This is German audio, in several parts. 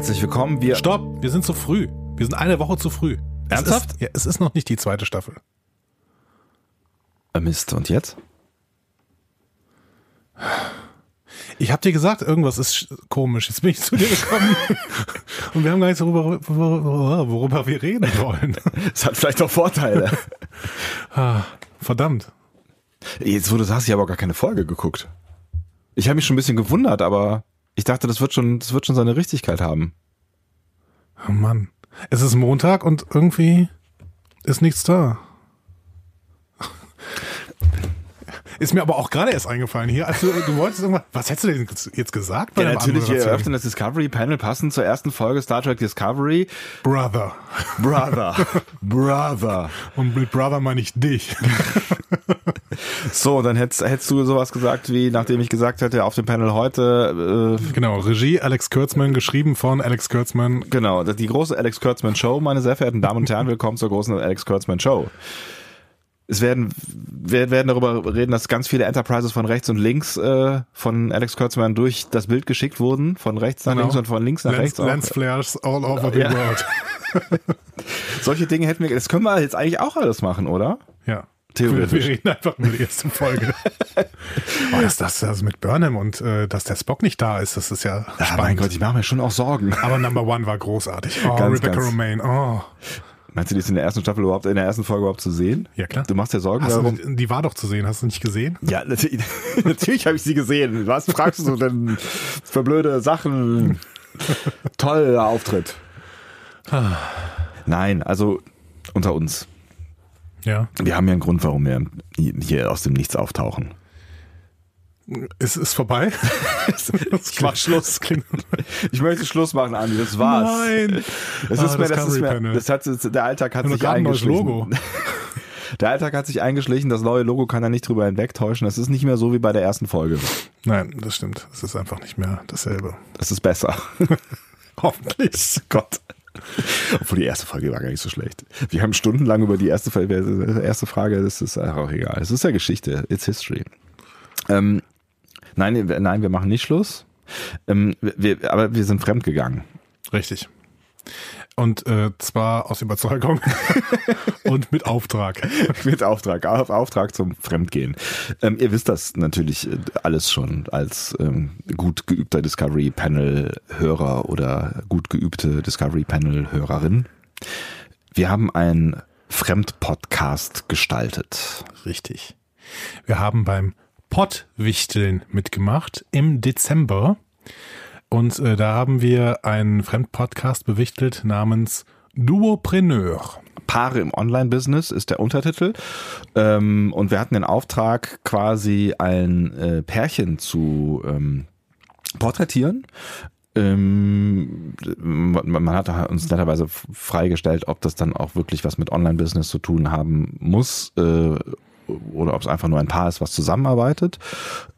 Herzlich willkommen. Wir Stopp, wir sind zu früh. Wir sind eine Woche zu früh. Ernsthaft? Es ist, ja, es ist noch nicht die zweite Staffel. Äh, Mist, und jetzt? Ich habe dir gesagt, irgendwas ist sch- komisch. Jetzt bin ich zu dir gekommen und wir haben gar nicht so worüber, worüber, worüber wir reden wollen. Es hat vielleicht auch Vorteile. Ah, Verdammt. Jetzt, wo du sagst, ich habe auch gar keine Folge geguckt. Ich habe mich schon ein bisschen gewundert, aber ich dachte, das wird schon, das wird schon seine Richtigkeit haben. Oh Mann. Es ist Montag und irgendwie ist nichts da. Ist mir aber auch gerade erst eingefallen hier, als du, wolltest irgendwas, was hättest du denn jetzt gesagt? bei Ja, natürlich, wir eröffnen das Discovery Panel passend zur ersten Folge Star Trek Discovery. Brother. Brother. Brother. Und mit Brother meine ich dich. So, dann hättest, hättest du sowas gesagt, wie nachdem ich gesagt hätte, auf dem Panel heute, äh, Genau, Regie Alex Kurtzman, geschrieben von Alex Kurtzman. genau, die große Alex Kurtzman Show, meine sehr verehrten Damen und Herren, willkommen zur großen Alex Kurtzman Show. Es werden, wir werden darüber reden, dass ganz viele Enterprises von rechts und links äh, von Alex Kurtzman durch das Bild geschickt wurden, von rechts nach Genau. links und von links nach Lens, rechts. auch. Lens Flares all over the Ja. world. Solche Dinge hätten wir, das können wir jetzt eigentlich auch alles machen, oder? Ja. Theoretisch. Wir, wir reden einfach über die erste Folge. oh, ist das also mit Burnham und äh, dass der Spock nicht da ist, das ist ja Ja, spannend. mein Gott, ich mache mir schon auch Sorgen. Aber Number One war großartig. Oh, Ganz, Rebecca ganz. Romaine. Oh. Meinst du, die ist in der ersten Staffel überhaupt, in der ersten Folge überhaupt zu sehen? Ja, klar. Du machst dir Sorgen Hast darum? du, die war doch zu sehen, hast du nicht gesehen? Ja, natürlich, natürlich habe ich sie gesehen. Was fragst du denn für blöde Sachen? Toller Auftritt. Nein, also unter uns. Ja. Wir haben ja einen Grund, warum wir hier aus dem Nichts auftauchen. Es ist vorbei. Ich mach Schluss. Klingt, Ich möchte Schluss machen, Andi. Das war's. Nein. Das Ah, ist mir, das ist mir, Panel. das hat, der Alltag hat sich eingeschlichen. Logo. Der Alltag hat sich eingeschlichen. Das neue Logo kann er nicht drüber hinwegtäuschen. Das ist nicht mehr so wie bei der ersten Folge. Nein, das stimmt. Es ist einfach nicht mehr dasselbe. Das ist besser. Hoffentlich. Gott. Obwohl die erste Folge war gar nicht so schlecht. Wir haben stundenlang über die erste, Folge- erste Frage, das ist auch egal. Es ist ja Geschichte, it's history. Ähm, nein, wir- nein, wir machen nicht Schluss. Ähm, wir, aber wir sind fremdgegangen. Richtig. Und äh, zwar aus Überzeugung und mit Auftrag. Mit Auftrag, auf Auftrag zum Fremdgehen. Ähm, ihr wisst das natürlich äh, alles schon als ähm, gut geübter Discovery Panel Hörer oder gut geübte Discovery Panel Hörerin. Wir haben einen Fremdpodcast gestaltet. Richtig. Wir haben beim Pottwichteln mitgemacht im Dezember. Und äh, da haben wir einen Fremdpodcast bewichtelt namens Duopreneur. Paare im Online-Business ist der Untertitel. Ähm, und wir hatten den Auftrag, quasi ein äh, Pärchen zu ähm, porträtieren. Ähm, man, hat uns netterweise freigestellt, ob das dann auch wirklich was mit Online-Business zu tun haben muss. Äh, oder ob es einfach nur ein Paar ist, was zusammenarbeitet.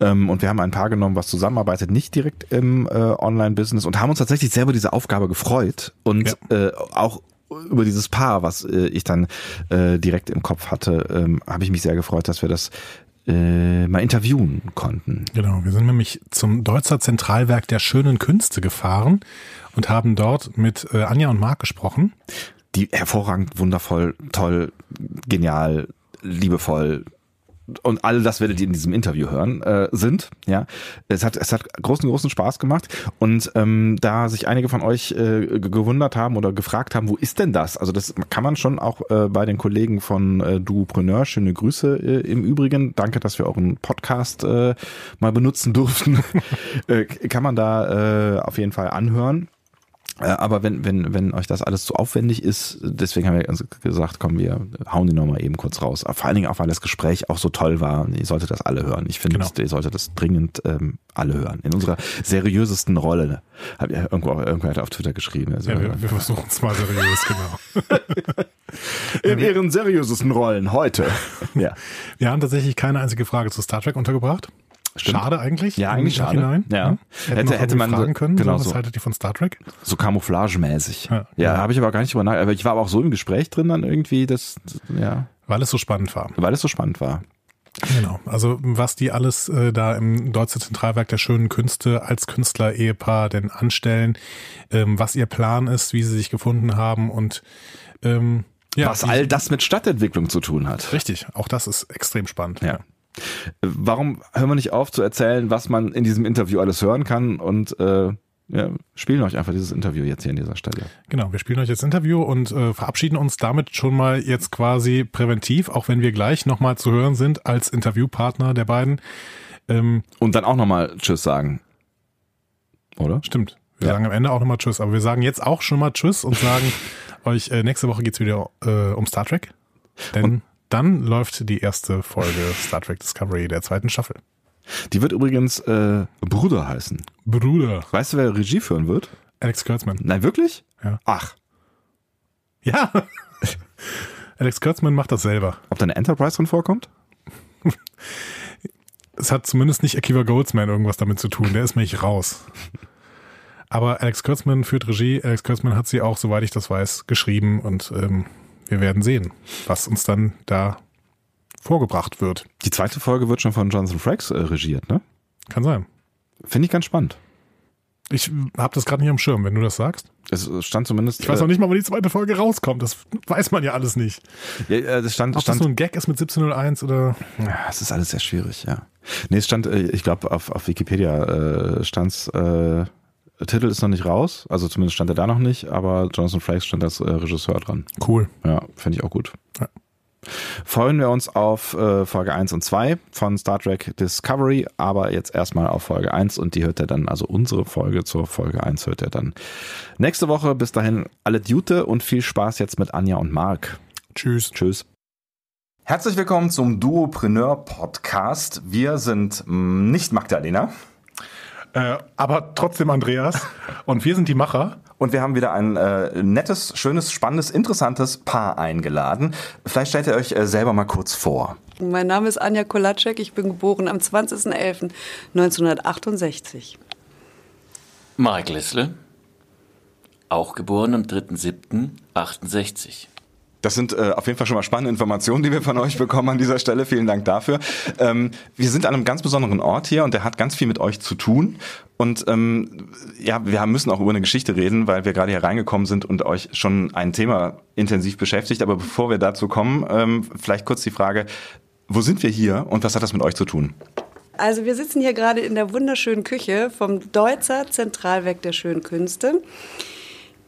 Ähm, und wir haben ein Paar genommen, was zusammenarbeitet, nicht direkt im äh, Online-Business und haben uns tatsächlich selber diese Aufgabe gefreut und äh, auch über dieses Paar, was äh, ich dann äh, direkt im Kopf hatte, ähm, habe ich mich sehr gefreut, dass wir das äh, mal interviewen konnten. Genau, wir sind nämlich zum Deutzer Zentralwerk der schönen Künste gefahren und haben dort mit äh, Anja und Marc gesprochen. Die hervorragend, wundervoll, toll, genial, liebevoll und alle das werdet ihr in diesem Interview hören, äh, sind. Ja, es hat es hat großen großen Spaß gemacht und ähm, da sich einige von euch äh, ge- gewundert haben oder gefragt haben, wo ist denn das? Also das kann man schon auch äh, bei den Kollegen von äh, Duopreneur. Schöne Grüße äh, im Übrigen. Danke, dass wir euren Podcast äh, mal benutzen durften. äh, kann man da äh, auf jeden Fall anhören. Äh, Aber wenn, wenn, wenn euch das alles zu aufwendig ist, deswegen haben wir uns gesagt, komm, wir hauen die nochmal eben kurz raus. Vor allen Dingen auch, weil das Gespräch auch so toll war. Ihr solltet das alle hören. Ich finde, Genau. ihr solltet das dringend ähm, alle hören. In unserer seriösesten Rolle. Hab ja irgendwo, irgendwer hat auf Twitter geschrieben. Also, Ja, wir, wir versuchen es mal seriös, genau. in ihren seriösesten Rollen heute. ja. Wir haben tatsächlich keine einzige Frage zu Star Trek untergebracht. Stimmt. Schade eigentlich. Ja, eigentlich schade. Nachhinein. Ja. Hätten, Hätte- hätte man fragen können. genau so, was haltet ihr von Star Trek? So camouflagemäßig. Ja, Ja. habe ich aber gar nicht drüber nachgedacht. Aber ich war aber auch so im Gespräch drin dann irgendwie, dass, ja, Weil es so spannend war. weil es so spannend war. Genau, also was die alles äh, da im Deutsche Zentralwerk der schönen Künste als Künstler-Ehepaar denn anstellen, ähm, was ihr Plan ist, wie sie sich gefunden haben und ähm, ja, was all das mit Stadtentwicklung zu tun hat. Richtig, auch das ist extrem spannend. Ja. Warum hören wir nicht auf zu erzählen, was man in diesem Interview alles hören kann und äh, ja, spielen euch einfach dieses Interview jetzt hier an dieser Stelle. Genau, wir spielen euch jetzt Interview und äh, verabschieden uns damit schon mal jetzt quasi präventiv, auch wenn wir gleich nochmal zu hören sind als Interviewpartner der beiden. Ähm, und dann auch nochmal Tschüss sagen. Oder? Stimmt. Wir ja. sagen am Ende auch nochmal Tschüss, aber wir sagen jetzt auch schon mal Tschüss und sagen euch, äh, nächste Woche geht's wieder äh, um Star Trek. Denn und dann läuft die erste Folge Star Trek Discovery der zweiten Staffel. Die wird übrigens äh, Bruder heißen. Bruder. Weißt du, wer Regie führen wird? Alex Kurtzman. Nein, wirklich? Ja. Ach. Ja. Alex Kurtzman macht das selber. Ob da eine Enterprise drin vorkommt? es hat zumindest nicht Akiva Goldsman irgendwas damit zu tun. Der ist mich raus. Aber Alex Kurtzman führt Regie. Alex Kurtzman hat sie auch, soweit ich das weiß, geschrieben und ähm, wir werden sehen, was uns dann da vorgebracht wird. Die zweite Folge wird schon von Jonathan Frakes äh, regiert, ne? Kann sein. Finde ich ganz spannend. Ich habe das gerade nicht am Schirm, wenn du das sagst. Es stand zumindest. Ich weiß noch nicht mal, wann die zweite Folge rauskommt. Das weiß man ja alles nicht. Ja, äh, das stand, Ob stand, das so ein Gag ist mit 1701 oder. Ja, es ist alles sehr schwierig, ja. Nee, es stand, äh, ich glaube, auf, auf Wikipedia äh, stand's, äh, Titel ist noch nicht raus, also zumindest stand er da noch nicht, aber Jonathan Frakes stand als äh, Regisseur dran. Cool. Ja, finde ich auch gut. Ja. Freuen wir uns auf äh, Folge 1 und 2 von Star Trek Discovery, aber jetzt erstmal auf Folge 1 und die hört er dann, also unsere Folge zur Folge 1 hört er dann nächste Woche. Bis dahin alle Dute und viel Spaß jetzt mit Anja und Marc. Tschüss. Tschüss. Herzlich willkommen zum Duopreneur Podcast. Wir sind mm, nicht Magdalena. Äh, aber trotzdem Andreas. Und wir sind die Macher. Und wir haben wieder ein äh, nettes, schönes, spannendes, interessantes Paar eingeladen. Vielleicht stellt ihr euch äh, selber mal kurz vor. Mein Name ist Anja Kolacek. Ich bin geboren am 20.11.1968. Marek Lissle, auch geboren am 3.7.68. Das sind äh, auf jeden Fall schon mal spannende Informationen, die wir von euch bekommen an dieser Stelle. Vielen Dank dafür. Ähm, wir sind an einem ganz besonderen Ort hier und der hat ganz viel mit euch zu tun. Und ähm, ja, wir müssen auch über eine Geschichte reden, weil wir gerade hier reingekommen sind und euch schon ein Thema intensiv beschäftigt. Aber bevor wir dazu kommen, ähm, vielleicht kurz die Frage, wo sind wir hier und was hat das mit euch zu tun? Also wir sitzen hier gerade in der wunderschönen Küche vom Deutzer Zentralwerk der Schönen Künste.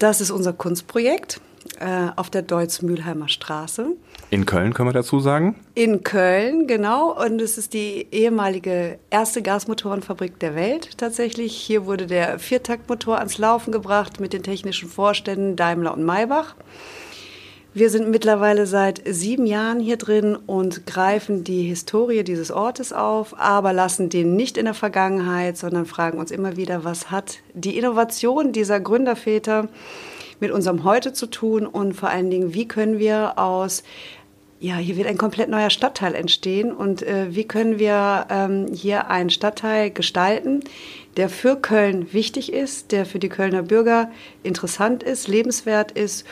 Das ist unser Kunstprojekt äh, auf der Deutz-Mülheimer Straße. In Köln können wir dazu sagen? In Köln, genau. Und es ist die ehemalige erste Gasmotorenfabrik der Welt tatsächlich. Hier wurde der Viertaktmotor ans Laufen gebracht mit den technischen Vorständen Daimler und Maybach. Wir sind mittlerweile seit sieben Jahren hier drin und greifen die Historie dieses Ortes auf, aber lassen den nicht in der Vergangenheit, sondern fragen uns immer wieder, was hat die Innovation dieser Gründerväter mit unserem Heute zu tun und vor allen Dingen, wie können wir aus ja, hier wird ein komplett neuer Stadtteil entstehen und äh, wie können wir ähm, hier einen Stadtteil gestalten, der für Köln wichtig ist, der für die Kölner Bürger interessant ist, lebenswert ist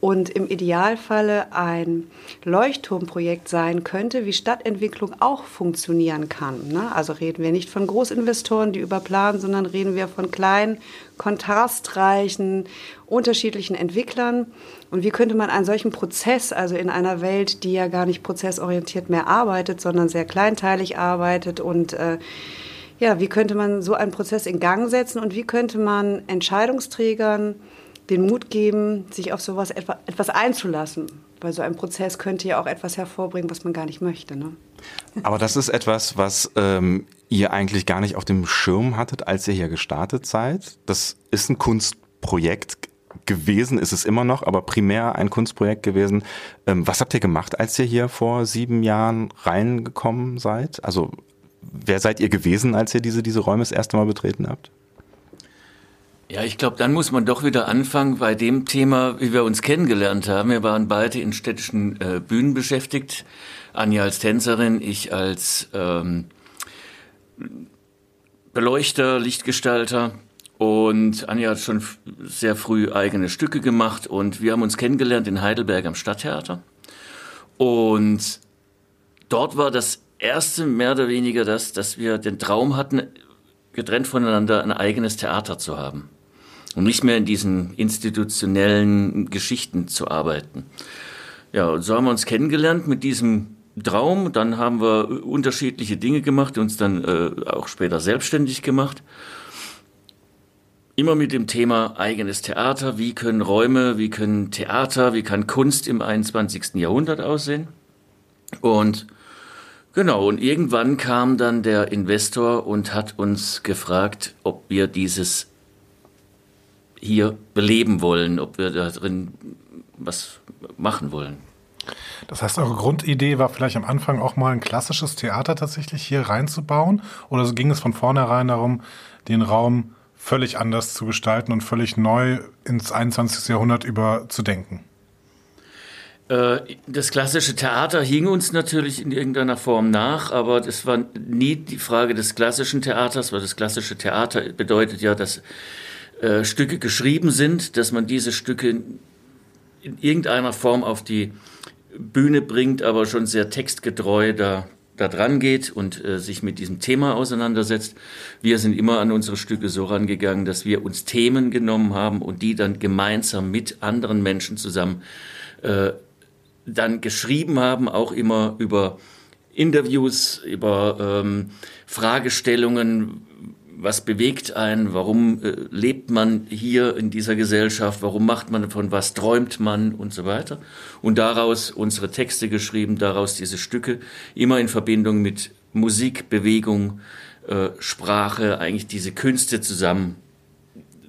und im Idealfalle ein Leuchtturmprojekt sein könnte, wie Stadtentwicklung auch funktionieren kann. Ne? Also reden wir nicht von Großinvestoren, die überplanen, sondern reden wir von kleinen, kontrastreichen, unterschiedlichen Entwicklern. Und wie könnte man einen solchen Prozess, also in einer Welt, die ja gar nicht prozessorientiert mehr arbeitet, sondern sehr kleinteilig arbeitet und äh, ja, wie könnte man so einen Prozess in Gang setzen und wie könnte man Entscheidungsträgern den Mut geben, sich auf sowas etwa, etwas einzulassen. Weil so ein Prozess könnte ja auch etwas hervorbringen, was man gar nicht möchte. Ne? Aber das ist etwas, was ähm, ihr eigentlich gar nicht auf dem Schirm hattet, als ihr hier gestartet seid. Das ist ein Kunstprojekt gewesen, ist es immer noch, aber primär ein Kunstprojekt gewesen. Ähm, was habt ihr gemacht, als ihr hier vor sieben Jahren reingekommen seid? Also wer seid ihr gewesen, als ihr diese, diese Räume das erste Mal betreten habt? Ja, ich glaube, dann muss man doch wieder anfangen bei dem Thema, wie wir uns kennengelernt haben. Wir waren beide in städtischen äh, Bühnen beschäftigt. Anja als Tänzerin, ich als ähm, Beleuchter, Lichtgestalter. Und Anja hat schon sehr früh eigene Stücke gemacht und wir haben uns kennengelernt in Heidelberg am Stadttheater. Und dort war das erste mehr oder weniger das, dass wir den Traum hatten, getrennt voneinander ein eigenes Theater zu haben und nicht mehr in diesen institutionellen Geschichten zu arbeiten. Ja, und so haben wir uns kennengelernt mit diesem Traum. Dann haben wir unterschiedliche Dinge gemacht, uns dann äh, auch später selbstständig gemacht. Immer mit dem Thema eigenes Theater. Wie können Räume, wie können Theater, wie kann Kunst im 21. Jahrhundert aussehen? Und genau, und irgendwann kam dann der Investor und hat uns gefragt, ob wir dieses hier beleben wollen, ob wir da drin was machen wollen. Das heißt, eure Grundidee war vielleicht am Anfang auch mal ein klassisches Theater tatsächlich hier reinzubauen? Oder ging es von vornherein darum, den Raum völlig anders zu gestalten und völlig neu ins 21. Jahrhundert überzudenken? Äh, das klassische Theater hing uns natürlich in irgendeiner Form nach, aber das war nie die Frage des klassischen Theaters, weil das klassische Theater bedeutet ja, dass äh, Stücke geschrieben sind, dass man diese Stücke in irgendeiner Form auf die Bühne bringt, aber schon sehr textgetreu da, da dran geht und äh, sich mit diesem Thema auseinandersetzt. Wir sind immer an unsere Stücke so rangegangen, dass wir uns Themen genommen haben und die dann gemeinsam mit anderen Menschen zusammen äh, dann geschrieben haben, auch immer über Interviews, über ähm, Fragestellungen, was bewegt einen, warum äh, lebt man hier in dieser Gesellschaft, warum macht man von was träumt man und so weiter. Und daraus unsere Texte geschrieben, daraus diese Stücke, immer in Verbindung mit Musik, Bewegung, äh, Sprache, eigentlich diese Künste zusammen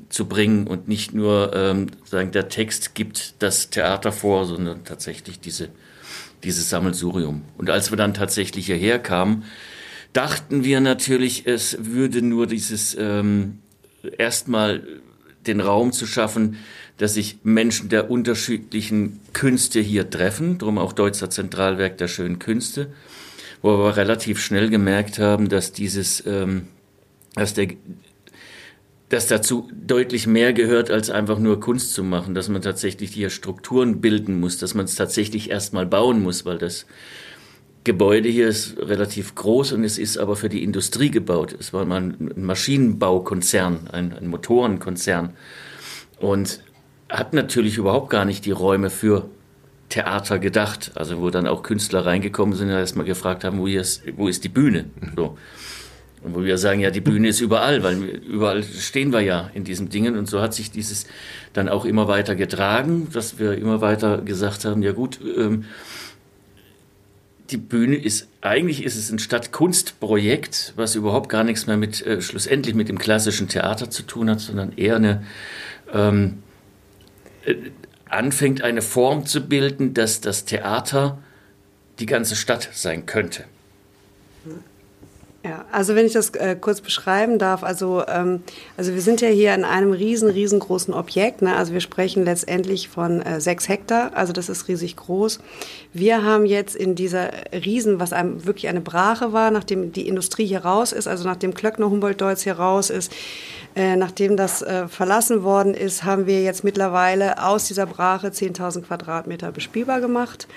zu bringen und nicht nur ähm, sagen, der Text gibt das Theater vor, sondern tatsächlich diese, dieses Sammelsurium. Und als wir dann tatsächlich hierher kamen, dachten wir natürlich, es würde nur dieses ähm, erstmal den Raum zu schaffen, dass sich Menschen der unterschiedlichen Künste hier treffen, darum auch Deutscher Zentralwerk der schönen Künste, wo wir relativ schnell gemerkt haben, dass dieses, ähm, dass der dass dazu deutlich mehr gehört, als einfach nur Kunst zu machen, dass man tatsächlich hier Strukturen bilden muss, dass man es tatsächlich erstmal bauen muss, weil das Gebäude hier ist relativ groß und es ist aber für die Industrie gebaut. Es war mal ein Maschinenbaukonzern, ein, ein Motorenkonzern und hat natürlich überhaupt gar nicht die Räume für Theater gedacht. Also wo dann auch Künstler reingekommen sind und erstmal gefragt haben, wo ist, wo ist die Bühne? So. Und wo wir sagen, ja, die Bühne ist überall, weil überall stehen wir ja in diesen Dingen. Und so hat sich dieses dann auch immer weiter getragen, dass wir immer weiter gesagt haben, ja gut, ähm, die Bühne ist, eigentlich ist es ein Stadtkunstprojekt, was überhaupt gar nichts mehr mit, äh, schlussendlich mit dem klassischen Theater zu tun hat, sondern eher eine, ähm, äh, anfängt eine Form zu bilden, dass das Theater die ganze Stadt sein könnte. Ja, also wenn ich das äh, kurz beschreiben darf, also, ähm, also wir sind ja hier in einem riesen, riesengroßen Objekt. Ne? Also wir sprechen letztendlich von äh, sechs Hektar, also das ist riesig groß. Wir haben jetzt in dieser Riesen, was einem wirklich eine Brache war, nachdem die Industrie hier raus ist, also nachdem Klöckner Humboldt-Deutz hier raus ist, äh, nachdem das äh, verlassen worden ist, haben wir jetzt mittlerweile aus dieser Brache 10.000 Quadratmeter bespielbar gemacht.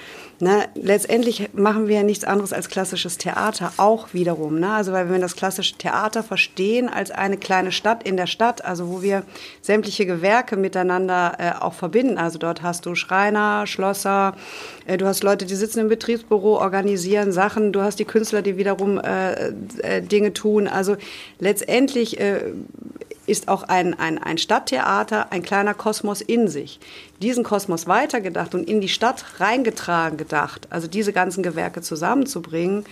Ne? Letztendlich machen wir ja nichts anderes als klassisches Theater auch wiederum. Ne? Also weil wir das klassische Theater verstehen als eine kleine Stadt in der Stadt, also wo wir sämtliche Gewerke miteinander äh, auch verbinden. Also dort hast du Schreiner, Schlosser, äh, du hast Leute, die sitzen im Betriebsbüro, organisieren Sachen, du hast die Künstler, die wiederum äh, äh Dinge tun. Also letztendlich äh, ist auch ein, ein, ein Stadttheater ein kleiner Kosmos in sich. Diesen Kosmos weitergedacht und in die Stadt reingetragen gedacht, also diese ganzen Gewerke zusammenzubringen,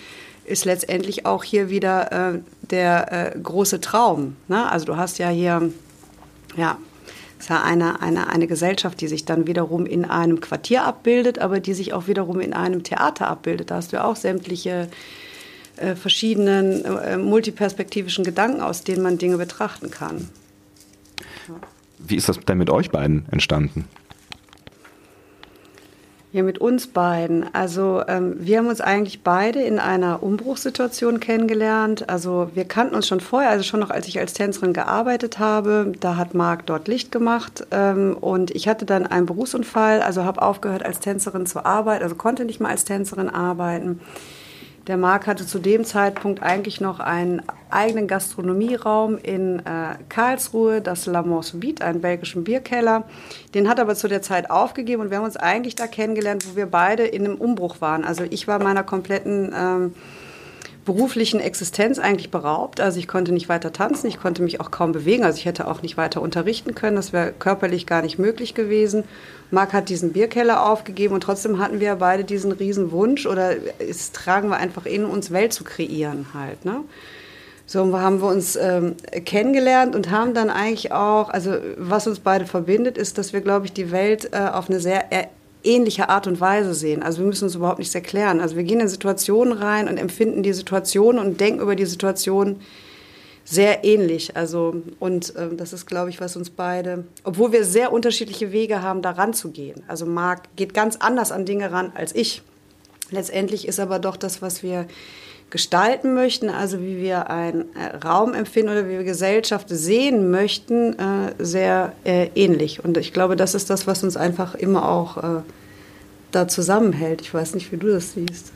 ist letztendlich auch hier wieder äh, der äh, große Traum. Ne? Also du hast ja hier, ja, ist ja eine, eine, eine Gesellschaft, die sich dann wiederum in einem Quartier abbildet, aber die sich auch wiederum in einem Theater abbildet. Da hast du ja auch sämtliche äh, verschiedenen äh, multiperspektivischen Gedanken, aus denen man Dinge betrachten kann. Wie ist das denn mit euch beiden entstanden? Ja, mit uns beiden. Also ähm, wir haben uns eigentlich beide in einer Umbruchssituation kennengelernt. Also wir kannten uns schon vorher, also schon noch als ich als Tänzerin gearbeitet habe. Da hat Marc dort Licht gemacht ähm, und ich hatte dann einen Berufsunfall, also habe aufgehört als Tänzerin zu arbeiten, also konnte nicht mehr als Tänzerin arbeiten Der Marc hatte zu dem Zeitpunkt eigentlich noch einen eigenen Gastronomieraum in äh, Karlsruhe, das La Beat, einen belgischen Bierkeller. Den hat er aber zu der Zeit aufgegeben und wir haben uns eigentlich da kennengelernt, wo wir beide in einem Umbruch waren. Also ich war meiner kompletten ähm, beruflichen Existenz eigentlich beraubt. Also ich konnte nicht weiter tanzen, ich konnte mich auch kaum bewegen. Also ich hätte auch nicht weiter unterrichten können. Das wäre körperlich gar nicht möglich gewesen. Marc hat diesen Bierkeller aufgegeben und trotzdem hatten wir beide diesen riesen Wunsch oder es tragen wir einfach in uns Welt zu kreieren halt. Ne? So haben wir uns ähm, kennengelernt und haben dann eigentlich auch, also was uns beide verbindet, ist, dass wir, glaube ich, die Welt äh, auf eine sehr ähnliche Art und Weise sehen. Also wir müssen uns überhaupt nichts erklären. Also wir gehen in Situationen rein und empfinden die Situation und denken über die Situation sehr ähnlich. Also und äh, das ist, glaube ich, was uns beide, obwohl wir sehr unterschiedliche Wege haben, da ranzugehen. Also Marc geht ganz anders an Dinge ran als ich. Letztendlich ist aber doch das, was wir gestalten möchten, also wie wir einen äh, Raum empfinden oder wie wir Gesellschaft sehen möchten, äh, sehr äh, ähnlich. Und ich glaube, das ist das, was uns einfach immer auch da zusammenhält. Ich weiß nicht, wie du das siehst.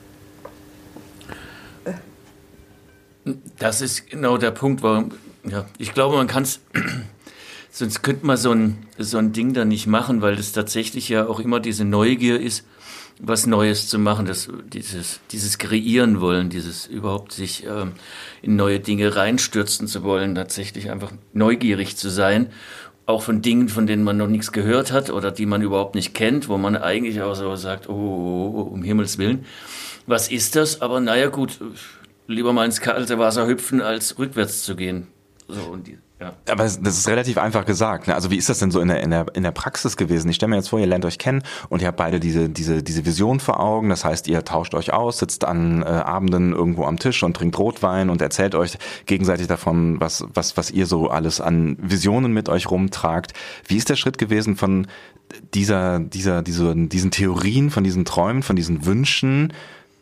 Das ist genau der Punkt, warum, ja, ich glaube, man kann es, sonst könnte man so ein, so ein Ding da nicht machen, weil es tatsächlich ja auch immer diese Neugier ist, was Neues zu machen, das, dieses, dieses Kreieren wollen, dieses überhaupt sich ähm, in neue Dinge reinstürzen zu wollen, tatsächlich einfach neugierig zu sein, auch von Dingen, von denen man noch nichts gehört hat oder die man überhaupt nicht kennt, wo man eigentlich auch so sagt, oh, oh, oh um Himmels Willen, was ist das? Aber naja gut, lieber mal ins kalte Wasser hüpfen, als rückwärts zu gehen. So, die, ja. Aber das ist relativ einfach gesagt. Ne? Also wie ist das denn so in der, in der, in der Praxis gewesen? Ich stelle mir jetzt vor, ihr lernt euch kennen und ihr habt beide diese, diese, diese Vision vor Augen. Das heißt, ihr tauscht euch aus, sitzt an äh, Abenden irgendwo am Tisch und trinkt Rotwein und erzählt euch gegenseitig davon, was, was, was ihr so alles an Visionen mit euch rumtragt. Wie ist der Schritt gewesen von dieser, dieser, dieser, diesen Theorien, von diesen Träumen, von diesen Wünschen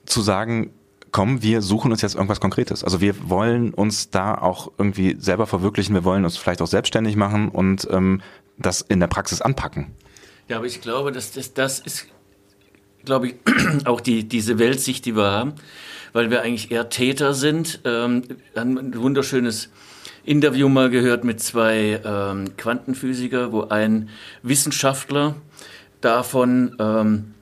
zu sagen, komm, wir suchen uns jetzt irgendwas Konkretes. Also wir wollen uns da auch irgendwie selber verwirklichen, wir wollen uns vielleicht auch selbstständig machen und ähm, das in der Praxis anpacken. Ja, aber ich glaube, dass das, das ist, glaube ich, auch die, diese Weltsicht, die wir haben, weil wir eigentlich eher Täter sind. Ähm, ein wunderschönes Interview mal gehört mit zwei ähm, Quantenphysiker, wo ein Wissenschaftler davon ähm,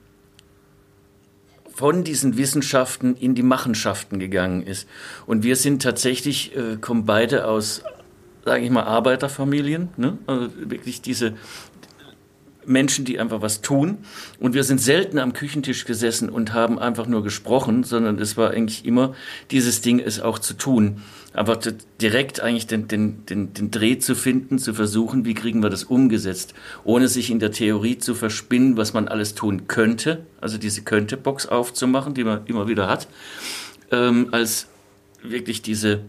von diesen Wissenschaften in die Machenschaften gegangen ist. Und wir sind tatsächlich, äh, kommen beide aus, sage ich mal, Arbeiterfamilien, ne? also wirklich diese Menschen, die einfach was tun. Und wir sind selten am Küchentisch gesessen und haben einfach nur gesprochen, sondern es war eigentlich immer dieses Ding, es auch zu tun. Einfach direkt eigentlich den, den, den, den Dreh zu finden, zu versuchen, wie kriegen wir das umgesetzt, ohne sich in der Theorie zu verspinnen, was man alles tun könnte, also diese Könnte-Box aufzumachen, die man immer wieder hat, ähm, als wirklich diese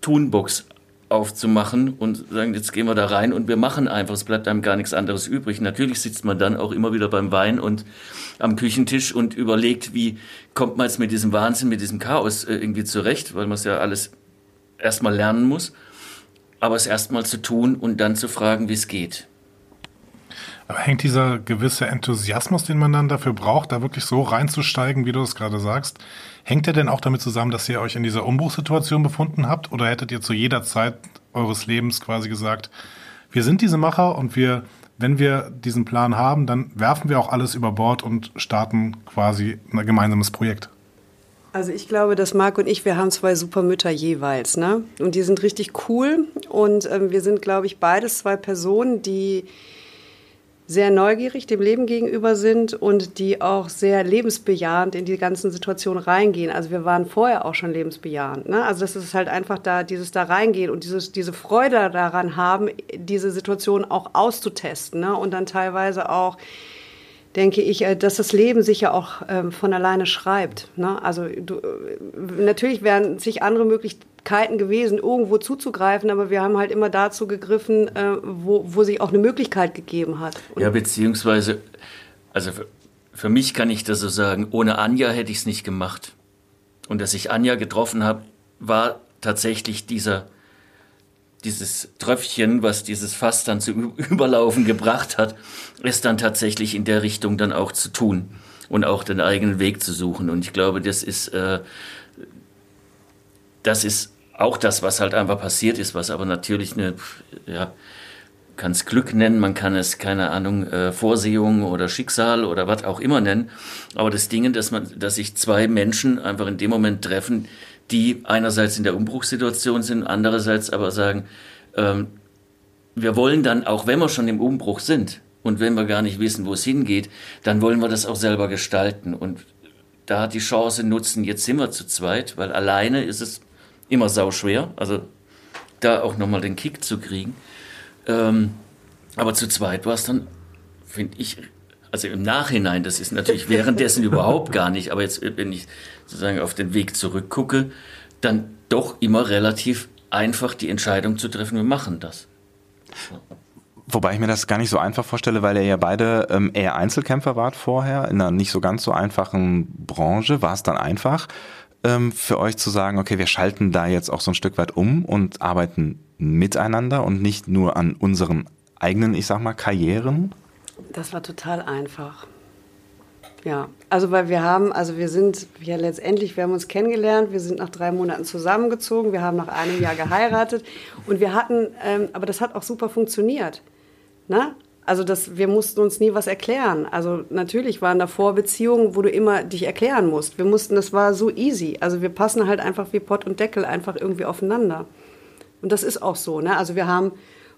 Tun-Box aufzumachen und sagen, jetzt gehen wir da rein und wir machen einfach, es bleibt einem gar nichts anderes übrig. Natürlich sitzt man dann auch immer wieder beim Wein und am Küchentisch und überlegt, wie kommt man jetzt mit diesem Wahnsinn, mit diesem Chaos äh, irgendwie zurecht, weil man es ja alles erstmal lernen muss, aber es erstmal zu tun und dann zu fragen, wie es geht. Aber hängt dieser gewisse Enthusiasmus, den man dann dafür braucht, da wirklich so reinzusteigen, wie du es gerade sagst, hängt der denn auch damit zusammen, dass ihr euch in dieser Umbruchssituation befunden habt? Oder hättet ihr zu jeder Zeit eures Lebens quasi gesagt, wir sind diese Macher und wir, wenn wir diesen Plan haben, dann werfen wir auch alles über Bord und starten quasi ein gemeinsames Projekt? Also ich glaube, dass Marc und ich, wir haben zwei super Mütter jeweils, ne? Und die sind richtig cool. Und ähm, wir sind, glaube ich, beides zwei Personen, die sehr neugierig dem Leben gegenüber sind und die auch sehr lebensbejahend in die ganzen Situationen reingehen. Also wir waren vorher auch schon lebensbejahend. Ne? Also das ist halt einfach da, dieses da reingehen und dieses, diese Freude daran haben, diese Situation auch auszutesten ne? und dann teilweise auch denke ich, äh, dass das Leben sich ja auch ähm, von alleine schreibt. Ne? Also du, äh, natürlich wären sich andere Möglichkeiten gewesen, irgendwo zuzugreifen, aber wir haben halt immer dazu gegriffen, äh, wo, wo sich auch eine Möglichkeit gegeben hat. Und ja, beziehungsweise, also für, für mich kann ich das so sagen, ohne Anja hätte ich es nicht gemacht. Und dass ich Anja getroffen habe, war tatsächlich dieser dieses Tröpfchen, was dieses Fass dann zu überlaufen gebracht hat, ist dann tatsächlich in der Richtung dann auch zu tun und auch den eigenen Weg zu suchen. Und ich glaube, das ist, äh, das ist auch das, was halt einfach passiert ist, was aber natürlich eine, ja, kann es Glück nennen, man kann es, keine Ahnung, äh, Vorsehung oder Schicksal oder was auch immer nennen. Aber das Ding, dass man, dass sich zwei Menschen einfach in dem Moment treffen, die einerseits in der Umbruchssituation sind, andererseits aber sagen, ähm, wir wollen dann, auch wenn wir schon im Umbruch sind und wenn wir gar nicht wissen, wo es hingeht, dann wollen wir das auch selber gestalten. Und da die Chance nutzen, jetzt sind wir zu zweit, weil alleine ist es immer sau schwer. Also da auch nochmal den Kick zu kriegen. Ähm, aber zu zweit war es dann, finde ich, also im Nachhinein, das ist natürlich währenddessen überhaupt gar nicht, aber jetzt, wenn ich sozusagen auf den Weg zurückgucke, dann doch immer relativ einfach die Entscheidung zu treffen, wir machen das. Wobei ich mir das gar nicht so einfach vorstelle, weil ihr ja beide ähm, eher Einzelkämpfer wart vorher, in einer nicht so ganz so einfachen Branche. War es dann einfach ähm, für euch zu sagen, okay, wir schalten da jetzt auch so ein Stück weit um und arbeiten miteinander und nicht nur an unseren eigenen, ich sag mal, Karrieren? Das war total einfach. Ja, also weil wir haben, also wir sind ja letztendlich, wir haben uns kennengelernt, wir sind nach drei Monaten zusammengezogen, wir haben nach einem Jahr geheiratet und wir hatten, ähm, aber das hat auch super funktioniert. Ne? Also das, wir mussten uns nie was erklären. Also natürlich waren da Vorbeziehungen, wo du immer dich erklären musst. Wir mussten, das war so easy. Also wir passen halt einfach wie Pott und Deckel einfach irgendwie aufeinander. Und das ist auch so. Ne? Also wir haben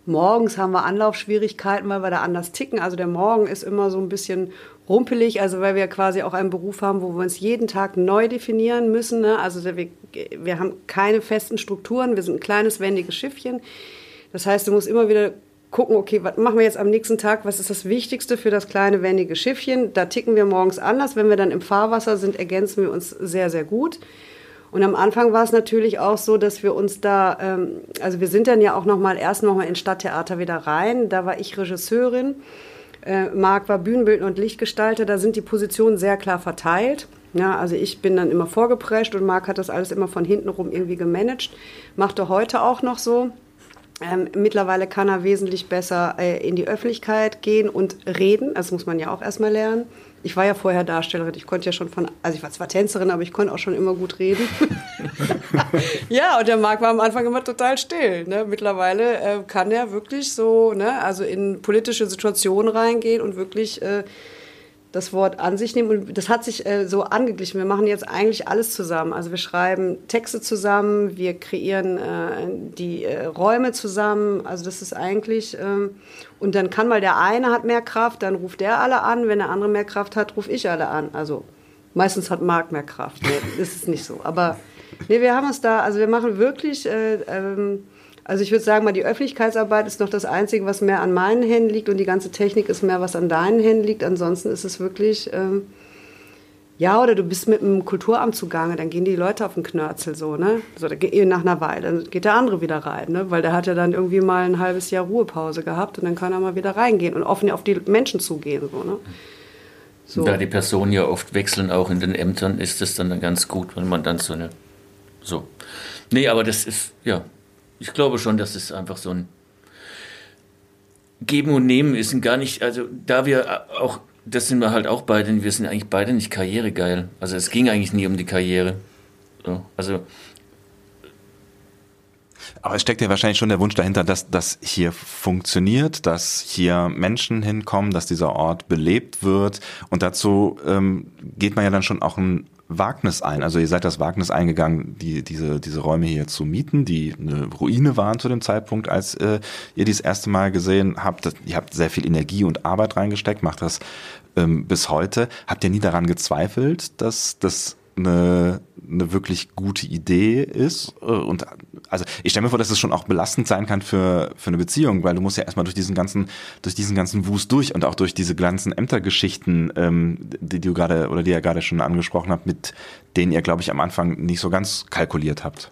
morgens haben wir Anlaufschwierigkeiten, weil wir da anders ticken. Also der Morgen ist immer so ein bisschen rumpelig, also weil wir quasi auch einen Beruf haben, wo wir uns jeden Tag neu definieren müssen. Ne? Also wir, wir haben keine festen Strukturen, wir sind ein kleines, wendiges Schiffchen. Das heißt, du musst immer wieder gucken, okay, was machen wir jetzt am nächsten Tag? Was ist das Wichtigste für das kleine, wendige Schiffchen? Da ticken wir morgens anders. Wenn wir dann im Fahrwasser sind, ergänzen wir uns sehr, sehr gut. Und am Anfang war es natürlich auch so, dass wir uns da, ähm, also wir sind dann ja auch noch mal erst noch mal ins Stadttheater wieder rein. Da war ich Regisseurin, äh, Marc war Bühnenbildner und Lichtgestalter. Da sind die Positionen sehr klar verteilt. Ja, also ich bin dann immer vorgeprescht und Marc hat das alles immer von hinten rum irgendwie gemanagt. Macht er heute auch noch so. Ähm, mittlerweile kann er wesentlich besser äh, in die Öffentlichkeit gehen und reden. Das muss man ja auch erstmal lernen. Ich war ja vorher Darstellerin. Ich konnte ja schon von, also ich war zwar Tänzerin, aber ich konnte auch schon immer gut reden. ja, und der Marc war am Anfang immer total still. Ne? Mittlerweile äh, kann er wirklich so, ne, also in politische Situationen reingehen und wirklich äh, das Wort an sich nehmen. Und das hat sich äh, so angeglichen. Wir machen jetzt eigentlich alles zusammen. Also wir schreiben Texte zusammen, wir kreieren äh, die äh, Räume zusammen. Also das ist eigentlich. Ähm, und dann kann mal der eine hat mehr Kraft, dann ruft der alle an. Wenn der andere mehr Kraft hat, rufe ich alle an. Also meistens hat Marc mehr Kraft. Nee, ist nicht so. Aber nee, wir haben uns da, also wir machen wirklich. Äh, ähm, also ich würde sagen, mal die Öffentlichkeitsarbeit ist noch das Einzige, was mehr an meinen Händen liegt und die ganze Technik ist mehr, was an deinen Händen liegt. Ansonsten ist es wirklich, ähm, ja, oder du bist mit einem Kulturamt zugange, dann gehen die Leute auf den Knörzel so, ne? So, nach einer Weile, dann geht der andere wieder rein, ne? Weil der hat ja dann irgendwie mal ein halbes Jahr Ruhepause gehabt und dann kann er mal wieder reingehen und offen auf die Menschen zugehen, so, ne? So. Da die Personen ja oft wechseln, auch in den Ämtern, ist es dann ganz gut, wenn man dann so eine. So. Nee, aber das ist, ja, ich glaube schon, dass es einfach so ein Geben und Nehmen ist und gar nicht, also da wir auch, das sind wir halt auch beide, wir sind eigentlich beide nicht karrieregeil. Also es ging eigentlich nie um die Karriere. So, also aber es steckt ja wahrscheinlich schon der Wunsch dahinter, dass das hier funktioniert, dass hier Menschen hinkommen, dass dieser Ort belebt wird. Und dazu ähm, geht man ja dann schon auch ein Wagnis ein. Also ihr seid das Wagnis eingegangen, die, diese, diese Räume hier zu mieten, die eine Ruine waren zu dem Zeitpunkt, als äh, ihr dies erste Mal gesehen habt. Ihr habt sehr viel Energie und Arbeit reingesteckt, macht das ähm, bis heute. Habt ihr nie daran gezweifelt, dass das eine, eine wirklich gute Idee ist. Äh, und also ich stelle mir vor, dass es schon auch belastend sein kann für, für eine Beziehung, weil du musst ja erstmal durch diesen ganzen, durch diesen ganzen Wust durch und auch durch diese ganzen Ämtergeschichten, ähm, die du gerade oder die ihr gerade schon angesprochen habt, mit denen ihr, glaube ich, am Anfang nicht so ganz kalkuliert habt.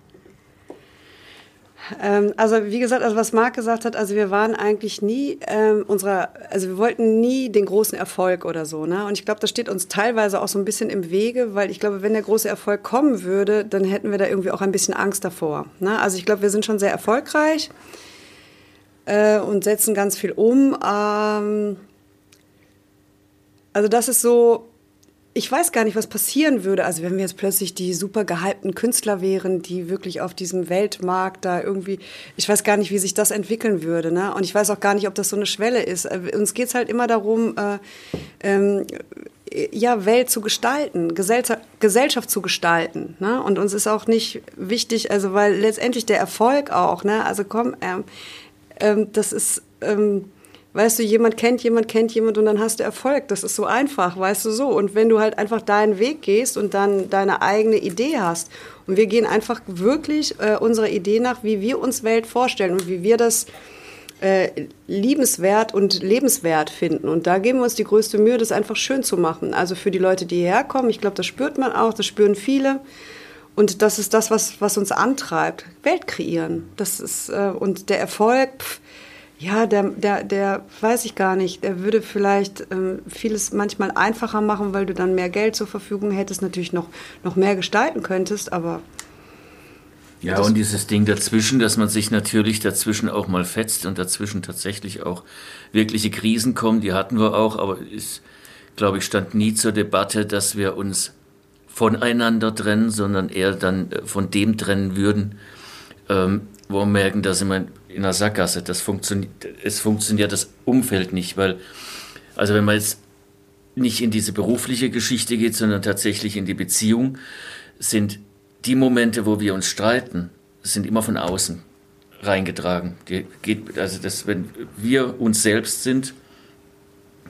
Ähm, also wie gesagt, also was Marc gesagt hat, also wir waren eigentlich nie ähm, unserer, also wir wollten nie den großen Erfolg oder so, ne? Und ich glaube, das steht uns teilweise auch so ein bisschen im Wege, weil ich glaube, wenn der große Erfolg kommen würde, dann hätten wir da irgendwie auch ein bisschen Angst davor. Ne? Also ich glaube, wir sind schon sehr erfolgreich äh, und setzen ganz viel um. Ähm, also das ist so, ich weiß gar nicht, was passieren würde. Also wenn wir jetzt plötzlich die super gehypten Künstler wären, die wirklich auf diesem Weltmarkt da irgendwie, ich weiß gar nicht, wie sich das entwickeln würde. Ne? Und ich weiß auch gar nicht, ob das so eine Schwelle ist. Äh, uns geht es halt immer darum, äh, ähm, ja, Welt zu gestalten, Gesellschaft, Gesellschaft zu gestalten. Ne? Und uns ist auch nicht wichtig, also weil letztendlich der Erfolg auch, ne? also komm, ähm, ähm, das ist... Ähm, Weißt du, jemand kennt jemand, kennt jemand und dann hast du Erfolg. Das ist so einfach, weißt du so. Und wenn du halt einfach deinen Weg gehst und dann deine eigene Idee hast und wir gehen einfach wirklich äh, unserer Idee nach, wie wir uns Welt vorstellen und wie wir das äh, liebenswert und lebenswert finden. Und da geben wir uns die größte Mühe, das einfach schön zu machen. Also für die Leute, die hierher kommen, ich glaube, das spürt man auch, das spüren viele. Und das ist das, was, was uns antreibt. Welt kreieren. Das ist, äh, und der Erfolg, pff, ja, der, der, der weiß ich gar nicht. Der würde vielleicht ähm, vieles manchmal einfacher machen, weil du dann mehr Geld zur Verfügung hättest, natürlich noch, noch mehr gestalten könntest, aber. Ja, und dieses Ding dazwischen, dass man sich natürlich dazwischen auch mal fetzt und dazwischen tatsächlich auch wirkliche Krisen kommen, die hatten wir auch, aber es, glaube ich, stand nie zur Debatte, dass wir uns voneinander trennen, sondern eher dann äh, von dem trennen würden, ähm, wo wir merken, dass immer in der Sackgasse. Das funktioniert, es funktioniert das Umfeld nicht, weil, also wenn man jetzt nicht in diese berufliche Geschichte geht, sondern tatsächlich in die Beziehung, sind die Momente, wo wir uns streiten, sind immer von außen reingetragen. Die geht, also das, wenn wir uns selbst sind,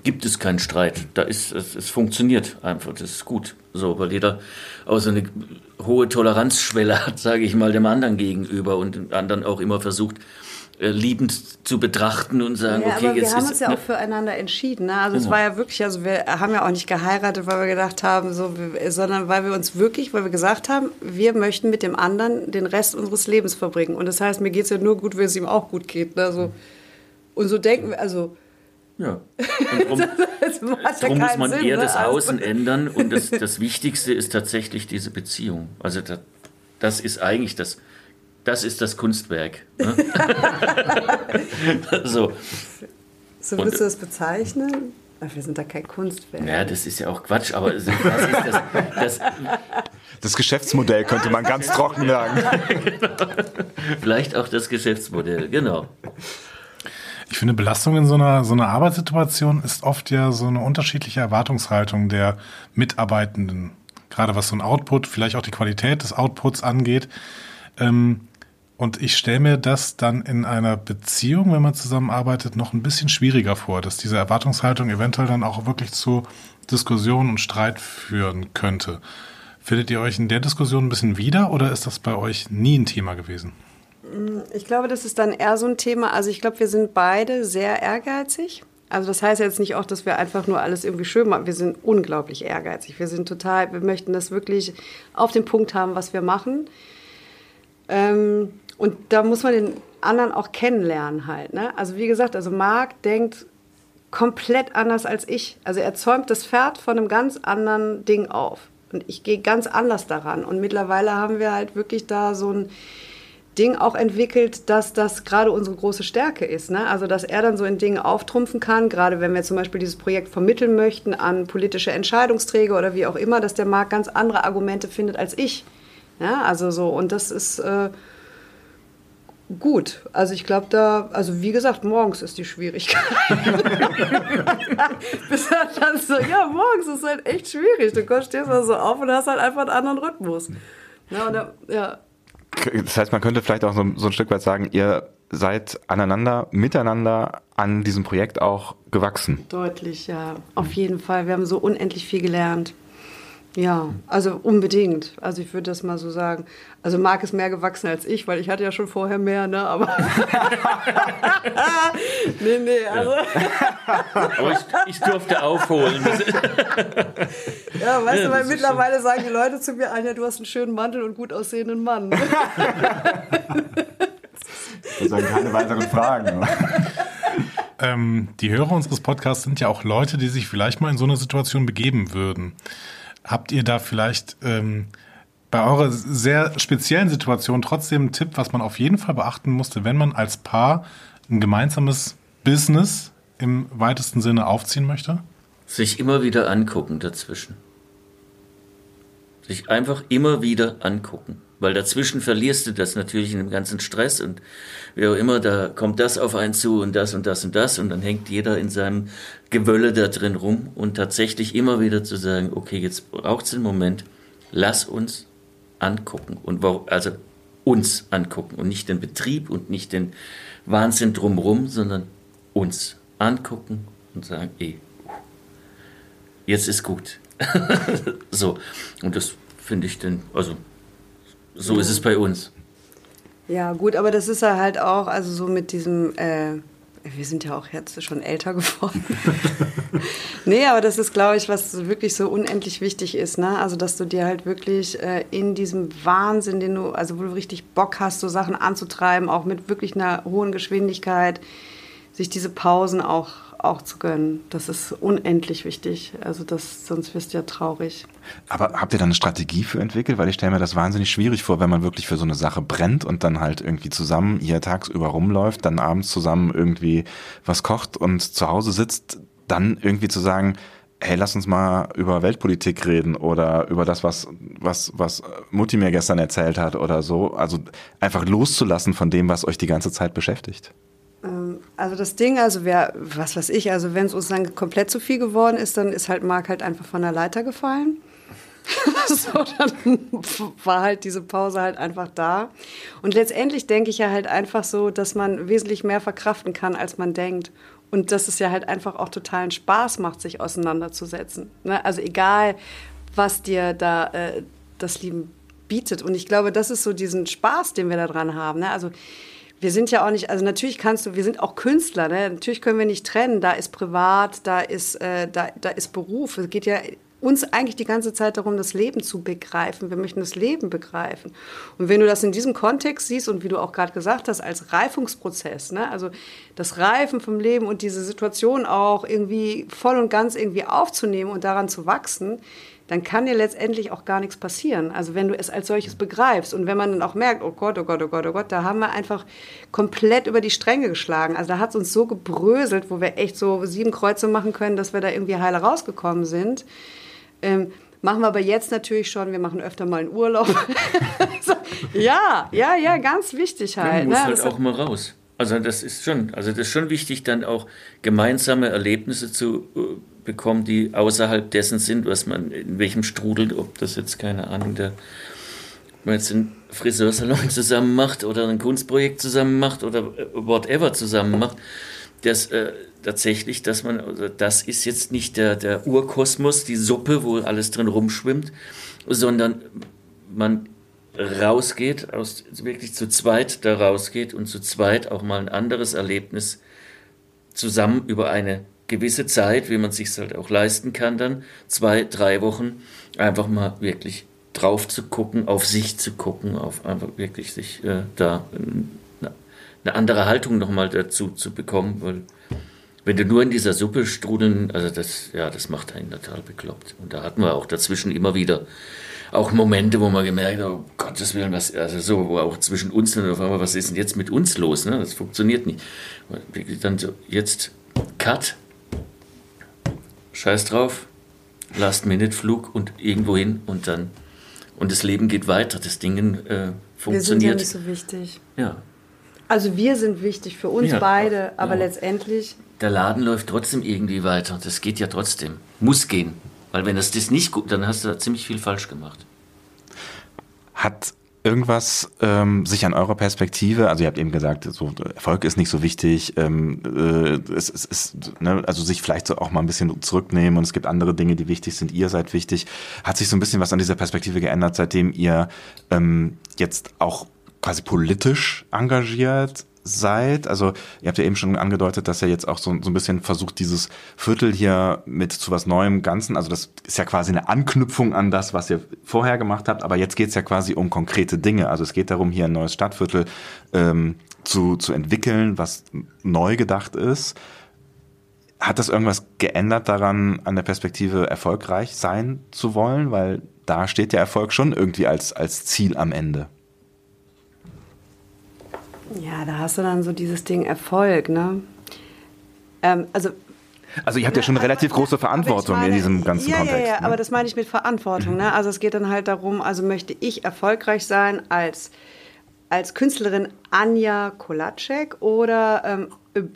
gibt es keinen Streit. Da ist, es, es funktioniert einfach, das ist gut. So, weil jeder auch so eine hohe Toleranzschwelle hat, sage ich mal, dem anderen gegenüber und dem anderen auch immer versucht, liebend zu betrachten und sagen, ja, okay, aber jetzt wir haben uns ja ne? auch füreinander entschieden. Ne? Also es Genau. war ja wirklich, also wir haben ja auch nicht geheiratet, weil wir gedacht haben, so, sondern weil wir uns wirklich, weil wir gesagt haben, wir möchten mit dem anderen den Rest unseres Lebens verbringen. Und das heißt, mir geht es ja nur gut, wenn es ihm auch gut geht. Ne? So, und so denken wir, also Ja. Und drum, drum muss man Sinn, eher ne? das Also- Außen ändern und das, das Wichtigste ist tatsächlich diese Beziehung. Also das, das ist eigentlich das, das ist das Kunstwerk. Ne? so. So Und- würdest du das bezeichnen? Ach, wir sind da kein Kunstwerk. Ja, das ist ja auch Quatsch, aber das ist das, das, Das Geschäftsmodell könnte man ganz trocken sagen. vielleicht auch das Geschäftsmodell, genau. Ich finde, Belastung in so einer, so einer Arbeitssituation ist oft ja so eine unterschiedliche Erwartungshaltung der Mitarbeitenden. Gerade was so ein Output, vielleicht auch die Qualität des Outputs angeht. Ähm, und ich stelle mir das dann in einer Beziehung, wenn man zusammenarbeitet, noch ein bisschen schwieriger vor, dass diese Erwartungshaltung eventuell dann auch wirklich zu Diskussionen und Streit führen könnte. Findet ihr euch in der Diskussion ein bisschen wieder oder ist das bei euch nie ein Thema gewesen? Ich glaube, das ist dann eher so ein Thema. Also ich glaube, wir sind beide sehr ehrgeizig. Also das heißt jetzt nicht auch, dass wir einfach nur alles irgendwie schön machen. Wir sind unglaublich ehrgeizig. Wir sind total, wir möchten das wirklich auf den Punkt haben, was wir machen. Ähm, und da muss man den anderen auch kennenlernen halt. Ne? Also wie gesagt, also Marc denkt komplett anders als ich. Also er zäumt das Pferd von einem ganz anderen Ding auf. Und ich gehe ganz anders daran. Und mittlerweile haben wir halt wirklich da so ein Ding auch entwickelt, dass das gerade unsere große Stärke ist. Ne? Also, dass er dann so in Dingen auftrumpfen kann, gerade wenn wir zum Beispiel dieses Projekt vermitteln möchten an politische Entscheidungsträger oder wie auch immer, dass der Markt ganz andere Argumente findet als ich. Ja, also so, und das ist äh, gut. Also ich glaube da, also wie gesagt, morgens ist die Schwierigkeit. Bis dann so, ja, morgens ist halt echt schwierig. Du stehst mal so auf und hast halt einfach einen anderen Rhythmus. Und da, ja. Das heißt, man könnte vielleicht auch so, so ein Stück weit sagen, ihr seid aneinander, miteinander an diesem Projekt auch gewachsen. Deutlich, ja. Auf jeden Fall. Wir haben so unendlich viel gelernt. Ja, also unbedingt. Also ich würde das mal so sagen. Also Marc ist mehr gewachsen als ich, weil ich hatte ja schon vorher mehr, ne? Aber nee, nee, also Aber ich, ich durfte aufholen. Ja, weißt Ja, du, weil mittlerweile sagen die Leute zu mir, Anja, du hast einen schönen Mantel und gut aussehenden Mann. Das sind keine weiteren Fragen. Ähm, die Hörer unseres Podcasts sind ja auch Leute, die sich vielleicht mal in so eine Situation begeben würden. Habt ihr da vielleicht ähm, bei eurer sehr speziellen Situation trotzdem einen Tipp, was man auf jeden Fall beachten musste, wenn man als Paar ein gemeinsames Business im weitesten Sinne aufziehen möchte? sich immer wieder angucken dazwischen. Sich einfach immer wieder angucken. Weil dazwischen verlierst du das natürlich in dem ganzen Stress und wie auch immer, da kommt das auf einen zu und das und das und das und dann hängt jeder in seinem Gewölle da drin rum und tatsächlich immer wieder zu sagen, okay, jetzt braucht es einen Moment, lass uns angucken und also uns angucken und nicht den Betrieb und nicht den Wahnsinn drumherum, sondern uns angucken und sagen, eh, jetzt ist gut. so, und das finde ich dann, also so ist es bei uns. Ja, gut, aber das ist ja halt auch, also so mit diesem, äh, wir sind ja auch jetzt schon älter geworden. nee, aber das ist, glaube ich, was wirklich so unendlich wichtig ist, ne? Also, dass du dir halt wirklich äh, in diesem Wahnsinn, den du, also wo du richtig Bock hast, so Sachen anzutreiben, auch mit wirklich einer hohen Geschwindigkeit, sich diese Pausen auch auch zu gönnen. Das ist unendlich wichtig. Also das, sonst wirst du ja traurig. Aber habt ihr da eine Strategie für entwickelt? Weil ich stelle mir das wahnsinnig schwierig vor, wenn man wirklich für so eine Sache brennt und dann halt irgendwie zusammen hier tagsüber rumläuft, dann abends zusammen irgendwie was kocht und zu Hause sitzt, dann irgendwie zu sagen, hey, lass uns mal über Weltpolitik reden oder über das, was, was, was Mutti mir gestern erzählt hat oder so. Also einfach loszulassen von dem, was euch die ganze Zeit beschäftigt. Ähm, also das Ding, also wer, was weiß ich, also wenn es uns dann komplett zu viel geworden ist, dann ist halt Marc halt einfach von der Leiter gefallen. so, dann war halt diese Pause halt einfach da. Und letztendlich denke ich ja halt einfach so, dass man wesentlich mehr verkraften kann, als man denkt. Und dass es ja halt einfach auch totalen Spaß macht, sich auseinanderzusetzen. Ne? Also egal, was dir da äh, das Leben bietet. Und ich glaube, das ist so diesen Spaß, den wir da dran haben. Ne? Also wir sind ja auch nicht, also natürlich kannst du, wir sind auch Künstler, ne? natürlich können wir nicht trennen, da ist privat, da ist, äh, da, da ist Beruf. Es geht ja uns eigentlich die ganze Zeit darum, das Leben zu begreifen. Wir möchten das Leben begreifen. Und wenn du das in diesem Kontext siehst und wie du auch gerade gesagt hast, als Reifungsprozess, ne? also das Reifen vom Leben und diese Situation auch irgendwie voll und ganz irgendwie aufzunehmen und daran zu wachsen, dann kann dir letztendlich auch gar nichts passieren. Also wenn du es als solches begreifst und wenn man dann auch merkt, oh Gott, oh Gott, oh Gott, oh Gott, da haben wir einfach komplett über die Stränge geschlagen. Also da hat es uns so gebröselt, wo wir echt so sieben Kreuze machen können, dass wir da irgendwie heile rausgekommen sind. Ähm, machen wir aber jetzt natürlich schon, wir machen öfter mal einen Urlaub. ja, ja, ja, ganz wichtig halt. Man muss ne? halt auch mal raus. Also das ist schon, also das ist schon wichtig, dann auch gemeinsame Erlebnisse zu äh, bekommen, die außerhalb dessen sind, was man in welchem Strudel, ob das jetzt keine Ahnung, der man jetzt einen Friseursalon zusammen macht oder ein Kunstprojekt zusammen macht oder äh, whatever zusammen macht, das äh, tatsächlich, dass man, also das ist jetzt nicht der, der Urkosmos, die Suppe, wo alles drin rumschwimmt, sondern man rausgeht, aus, wirklich zu zweit da rausgeht und zu zweit auch mal ein anderes Erlebnis zusammen über eine gewisse Zeit, wie man sich halt auch leisten kann, dann zwei, drei Wochen einfach mal wirklich drauf zu gucken, auf sich zu gucken, auf einfach wirklich sich äh, da eine, eine andere Haltung nochmal dazu zu bekommen, weil wenn du nur in dieser Suppe strudeln, also das, ja, das macht einen total bekloppt. Und da hatten wir auch dazwischen immer wieder auch Momente, wo man gemerkt hat, oh Gottes Willen, was, also so, wo auch zwischen uns dann auf einmal, was ist denn jetzt mit uns los? Ne? Das funktioniert nicht. Dann so, jetzt Cut, Scheiß drauf, Last-Minute-Flug und irgendwo hin und dann, und das Leben geht weiter, das Ding äh, funktioniert. Wir sind ja nicht so wichtig. Ja. Also wir sind wichtig für uns ja, beide, aber ja. letztendlich. Der Laden läuft trotzdem irgendwie weiter. Das geht ja trotzdem. Muss gehen. Weil wenn das das nicht gut, dann hast du da ziemlich viel falsch gemacht. Hat irgendwas ähm, sich an eurer Perspektive, also ihr habt eben gesagt, so Erfolg ist nicht so wichtig, ähm, äh, es, es ist, ne, also sich vielleicht so auch mal ein bisschen zurücknehmen und es gibt andere Dinge, die wichtig sind, ihr seid wichtig. Hat sich so ein bisschen was an dieser Perspektive geändert, seitdem ihr ähm, jetzt auch quasi politisch engagiert seid. Also ihr habt ja eben schon angedeutet, dass er jetzt auch so, so ein bisschen versucht, dieses Viertel hier mit zu was Neuem Ganzen, also das ist ja quasi eine Anknüpfung an das, was ihr vorher gemacht habt, aber jetzt geht es ja quasi um konkrete Dinge. Also es geht darum, hier ein neues Stadtviertel ähm, zu, zu entwickeln, was neu gedacht ist. Hat das irgendwas geändert daran, an der Perspektive erfolgreich sein zu wollen? Weil da steht der Erfolg schon irgendwie als, als Ziel am Ende. Ja, da hast du dann so dieses Ding Erfolg, ne? Ähm, also Also ihr habt ja schon eine relativ große Verantwortung meine, in diesem ganzen ja, Kontext. Ja, ja, ne? aber das meine ich mit Verantwortung. Ne? Also es geht dann halt darum, also möchte ich erfolgreich sein als, als Künstlerin Anja Kolacek oder ähm,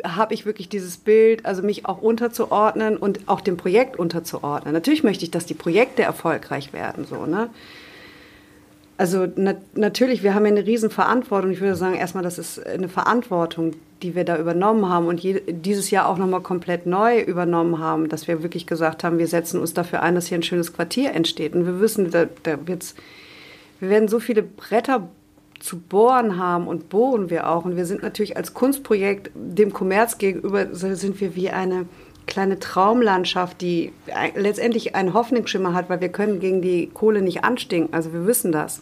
habe ich wirklich dieses Bild, also mich auch unterzuordnen und auch dem Projekt unterzuordnen. Natürlich möchte ich, dass die Projekte erfolgreich werden, so, ne? Also na, natürlich, wir haben ja eine riesen Verantwortung. Ich würde sagen, erstmal, das ist eine Verantwortung, die wir da übernommen haben und dieses Jahr auch nochmal komplett neu übernommen haben, dass wir wirklich gesagt haben, wir setzen uns dafür ein, dass hier ein schönes Quartier entsteht. Und wir wissen, da, da wird's, wir werden so viele Bretter zu bohren haben und bohren wir auch. Und wir sind natürlich als Kunstprojekt dem Kommerz gegenüber, sind wir wie eine kleine Traumlandschaft, die letztendlich einen Hoffnungsschimmer hat, weil wir können gegen die Kohle nicht anstinken. Also wir wissen das.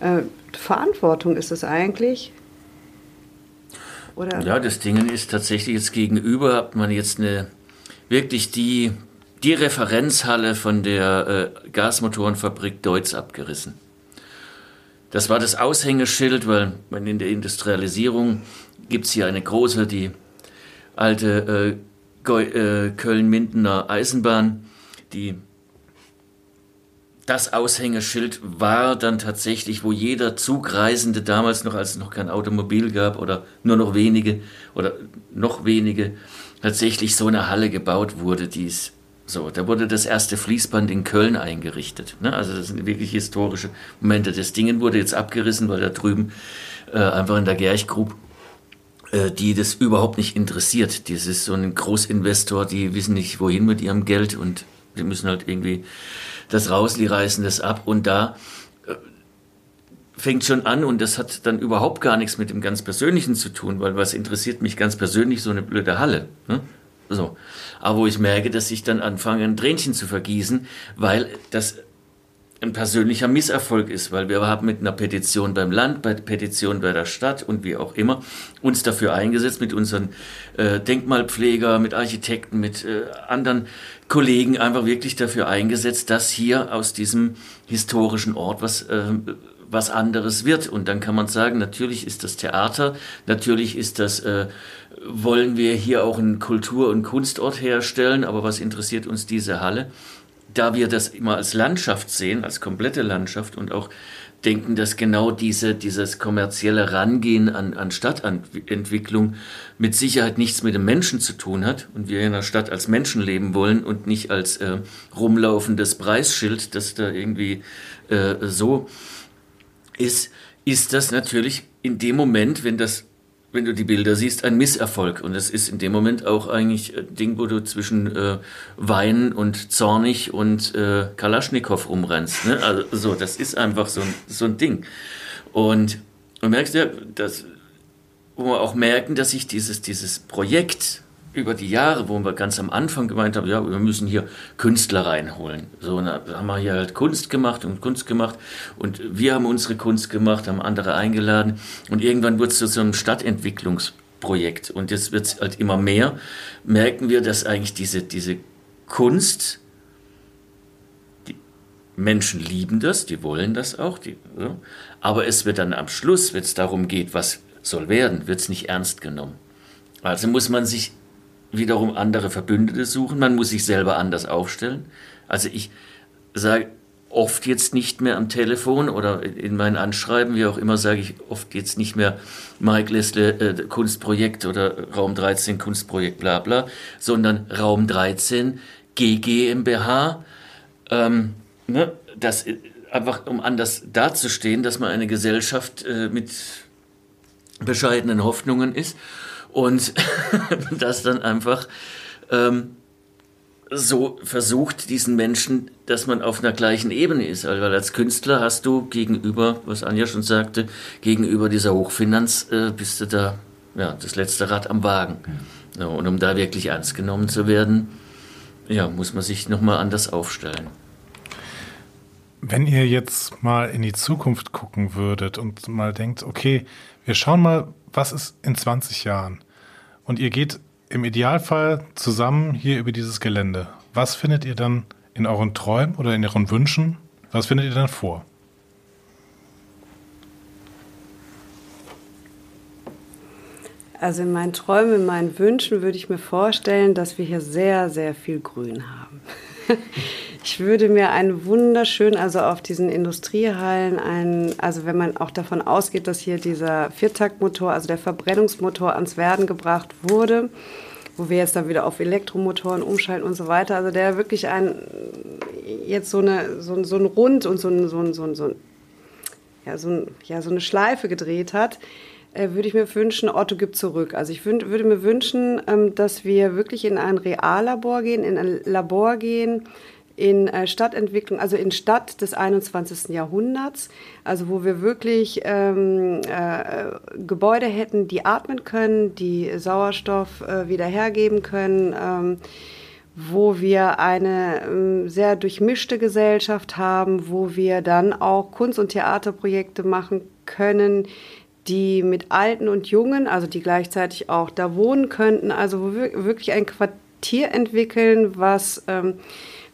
Äh, Verantwortung ist es eigentlich. Oder? Ja, das Ding ist tatsächlich jetzt gegenüber hat man jetzt eine wirklich die, die Referenzhalle von der äh, Gasmotorenfabrik Deutz abgerissen. Das war das Aushängeschild, weil in der Industrialisierung gibt es hier eine große, die alte äh, äh, Köln-Mindener Eisenbahn, die das Aushängeschild war dann tatsächlich, wo jeder Zugreisende damals noch, als es noch kein Automobil gab oder nur noch wenige oder noch wenige, tatsächlich so eine Halle gebaut wurde, die es so, da wurde das erste Fließband in Köln eingerichtet. Ne? Also das sind wirklich historische Momente. Das Ding wurde jetzt abgerissen, weil da drüben äh, einfach in der Gerchgrub äh, die das überhaupt nicht interessiert. Das ist so ein Großinvestor, die wissen nicht, wohin mit ihrem Geld und die müssen halt irgendwie das raus, die reißen das ab und da äh, fängt schon an und das hat dann überhaupt gar nichts mit dem ganz Persönlichen zu tun, weil was interessiert mich ganz persönlich so eine blöde Halle. Ne? So. Aber wo ich merke, dass ich dann anfange, ein Tränchen zu vergießen, weil das ein persönlicher Misserfolg ist, weil wir haben mit einer Petition beim Land, bei Petition bei der Stadt und wie auch immer uns dafür eingesetzt, mit unseren äh, Denkmalpfleger, mit Architekten, mit äh, anderen Kollegen einfach wirklich dafür eingesetzt, dass hier aus diesem historischen Ort was äh, was anderes wird. Und dann kann man sagen, natürlich ist das Theater, natürlich ist das, äh, wollen wir hier auch einen Kultur- und Kunstort herstellen, aber was interessiert uns diese Halle? Da wir das immer als Landschaft sehen, als komplette Landschaft und auch denken, dass genau diese, dieses kommerzielle Rangehen an, an Stadtentwicklung mit Sicherheit nichts mit dem Menschen zu tun hat und wir in der Stadt als Menschen leben wollen und nicht als äh, rumlaufendes Preisschild, das da irgendwie äh, so ist, ist das natürlich in dem Moment, wenn das wenn du die Bilder siehst, ein Misserfolg. Und es ist in dem Moment auch eigentlich ein Ding, wo du zwischen äh, Wein und Zornig und äh, Kalaschnikow rumrennst. Ne? Also so, das ist einfach so ein, so ein Ding. Und du merkst ja, dass, wo wir auch merken, dass sich dieses, dieses Projekt über die Jahre, wo wir ganz am Anfang gemeint haben, ja, wir müssen hier Künstler reinholen. So, da haben wir hier halt Kunst gemacht und Kunst gemacht. Und wir haben unsere Kunst gemacht, haben andere eingeladen. Und irgendwann wurde es zu so einem Stadtentwicklungsprojekt. Und jetzt wird es halt immer mehr, merken wir, dass eigentlich diese, diese Kunst, die Menschen lieben das, die wollen das auch, die, ja, aber es wird dann am Schluss, wenn es darum geht, was soll werden, wird es nicht ernst genommen. Also muss man sich wiederum andere Verbündete suchen. Man muss sich selber anders aufstellen. Also ich sage oft jetzt nicht mehr am Telefon oder in meinen Anschreiben, wie auch immer, sage ich oft jetzt nicht mehr Mike Leslie äh, Kunstprojekt oder Raum 13 Kunstprojekt bla bla, sondern Raum 13 GGMBH. Ähm, ne, das äh, einfach um anders dazustehen, dass man eine Gesellschaft äh, mit bescheidenen Hoffnungen ist und das dann einfach ähm, so versucht, diesen Menschen, dass man auf einer gleichen Ebene ist. Also, weil als Künstler hast du gegenüber, was Anja schon sagte, gegenüber dieser Hochfinanz äh, bist du da ja, das letzte Rad am Wagen. Ja, und um da wirklich ernst genommen zu werden, ja, muss man sich nochmal anders aufstellen. Wenn ihr jetzt mal in die Zukunft gucken würdet und mal denkt, okay, wir schauen mal, was ist in 20 Jahren? Und ihr geht im Idealfall zusammen hier über dieses Gelände. Was findet ihr dann in euren Träumen oder in euren Wünschen? Was findet ihr dann vor? Also in meinen Träumen, in meinen Wünschen würde ich mir vorstellen, dass wir hier sehr, sehr viel Grün haben. Ich würde mir einen wunderschön, also auf diesen Industriehallen, einen, also wenn man auch davon ausgeht, dass hier dieser Viertaktmotor, also der Verbrennungsmotor ans Werden gebracht wurde, wo wir jetzt dann wieder auf Elektromotoren umschalten und so weiter, also der wirklich ein, jetzt so, eine, so, so ein Rund und so ein, so ein, so ein, so ein ja, so, ein, ja, so eine Schleife gedreht hat, äh, würde ich mir wünschen, Otto gibt zurück. Also ich würd, würde mir wünschen, ähm, dass wir wirklich in ein Reallabor gehen, in ein Labor gehen, in äh, Stadtentwicklung, also in Stadt des 21. Jahrhunderts, also wo wir wirklich ähm, äh, Gebäude hätten, die atmen können, die Sauerstoff äh, wieder hergeben können, ähm, wo wir eine ähm, sehr durchmischte Gesellschaft haben, wo wir dann auch Kunst- und Theaterprojekte machen können, die mit Alten und Jungen, also die gleichzeitig auch da wohnen könnten, also wo wir wirklich ein Quartier entwickeln, was ähm,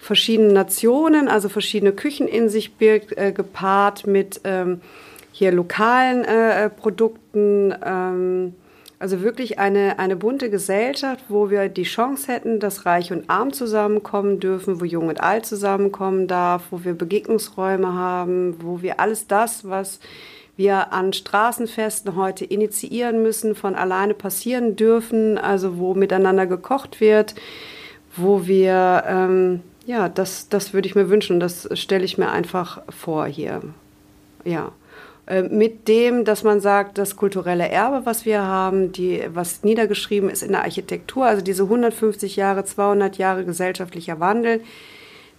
verschiedene Nationen, also verschiedene Küchen in sich birgt, äh, gepaart mit ähm, hier lokalen äh, Produkten. Ähm, also wirklich eine, eine bunte Gesellschaft, wo wir die Chance hätten, dass Reich und Arm zusammenkommen dürfen, wo Jung und Alt zusammenkommen darf, wo wir Begegnungsräume haben, wo wir alles das, was wir an Straßenfesten heute initiieren müssen, von alleine passieren dürfen, also wo miteinander gekocht wird, wo wir, ähm, ja, das, das würde ich mir wünschen, das stelle ich mir einfach vor hier. Ja. Äh, mit dem, dass man sagt, das kulturelle Erbe, was wir haben, die, was niedergeschrieben ist in der Architektur, also diese 150 Jahre, 200 Jahre gesellschaftlicher Wandel,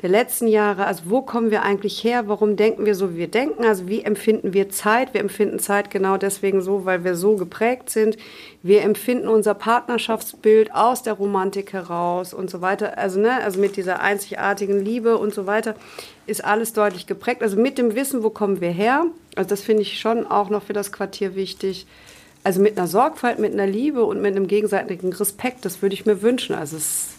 der letzten Jahre. Also wo kommen wir eigentlich her? Warum denken wir so, wie wir denken? Also wie empfinden wir Zeit? Wir empfinden Zeit genau deswegen so, weil wir so geprägt sind. Wir empfinden unser Partnerschaftsbild aus der Romantik heraus und so weiter. Also, ne, also mit dieser einzigartigen Liebe und so weiter ist alles deutlich geprägt. Also mit dem Wissen, wo kommen wir her? Also das finde ich schon auch noch für das Quartier wichtig. Also mit einer Sorgfalt, mit einer Liebe und mit einem gegenseitigen Respekt, das würde ich mir wünschen. Also es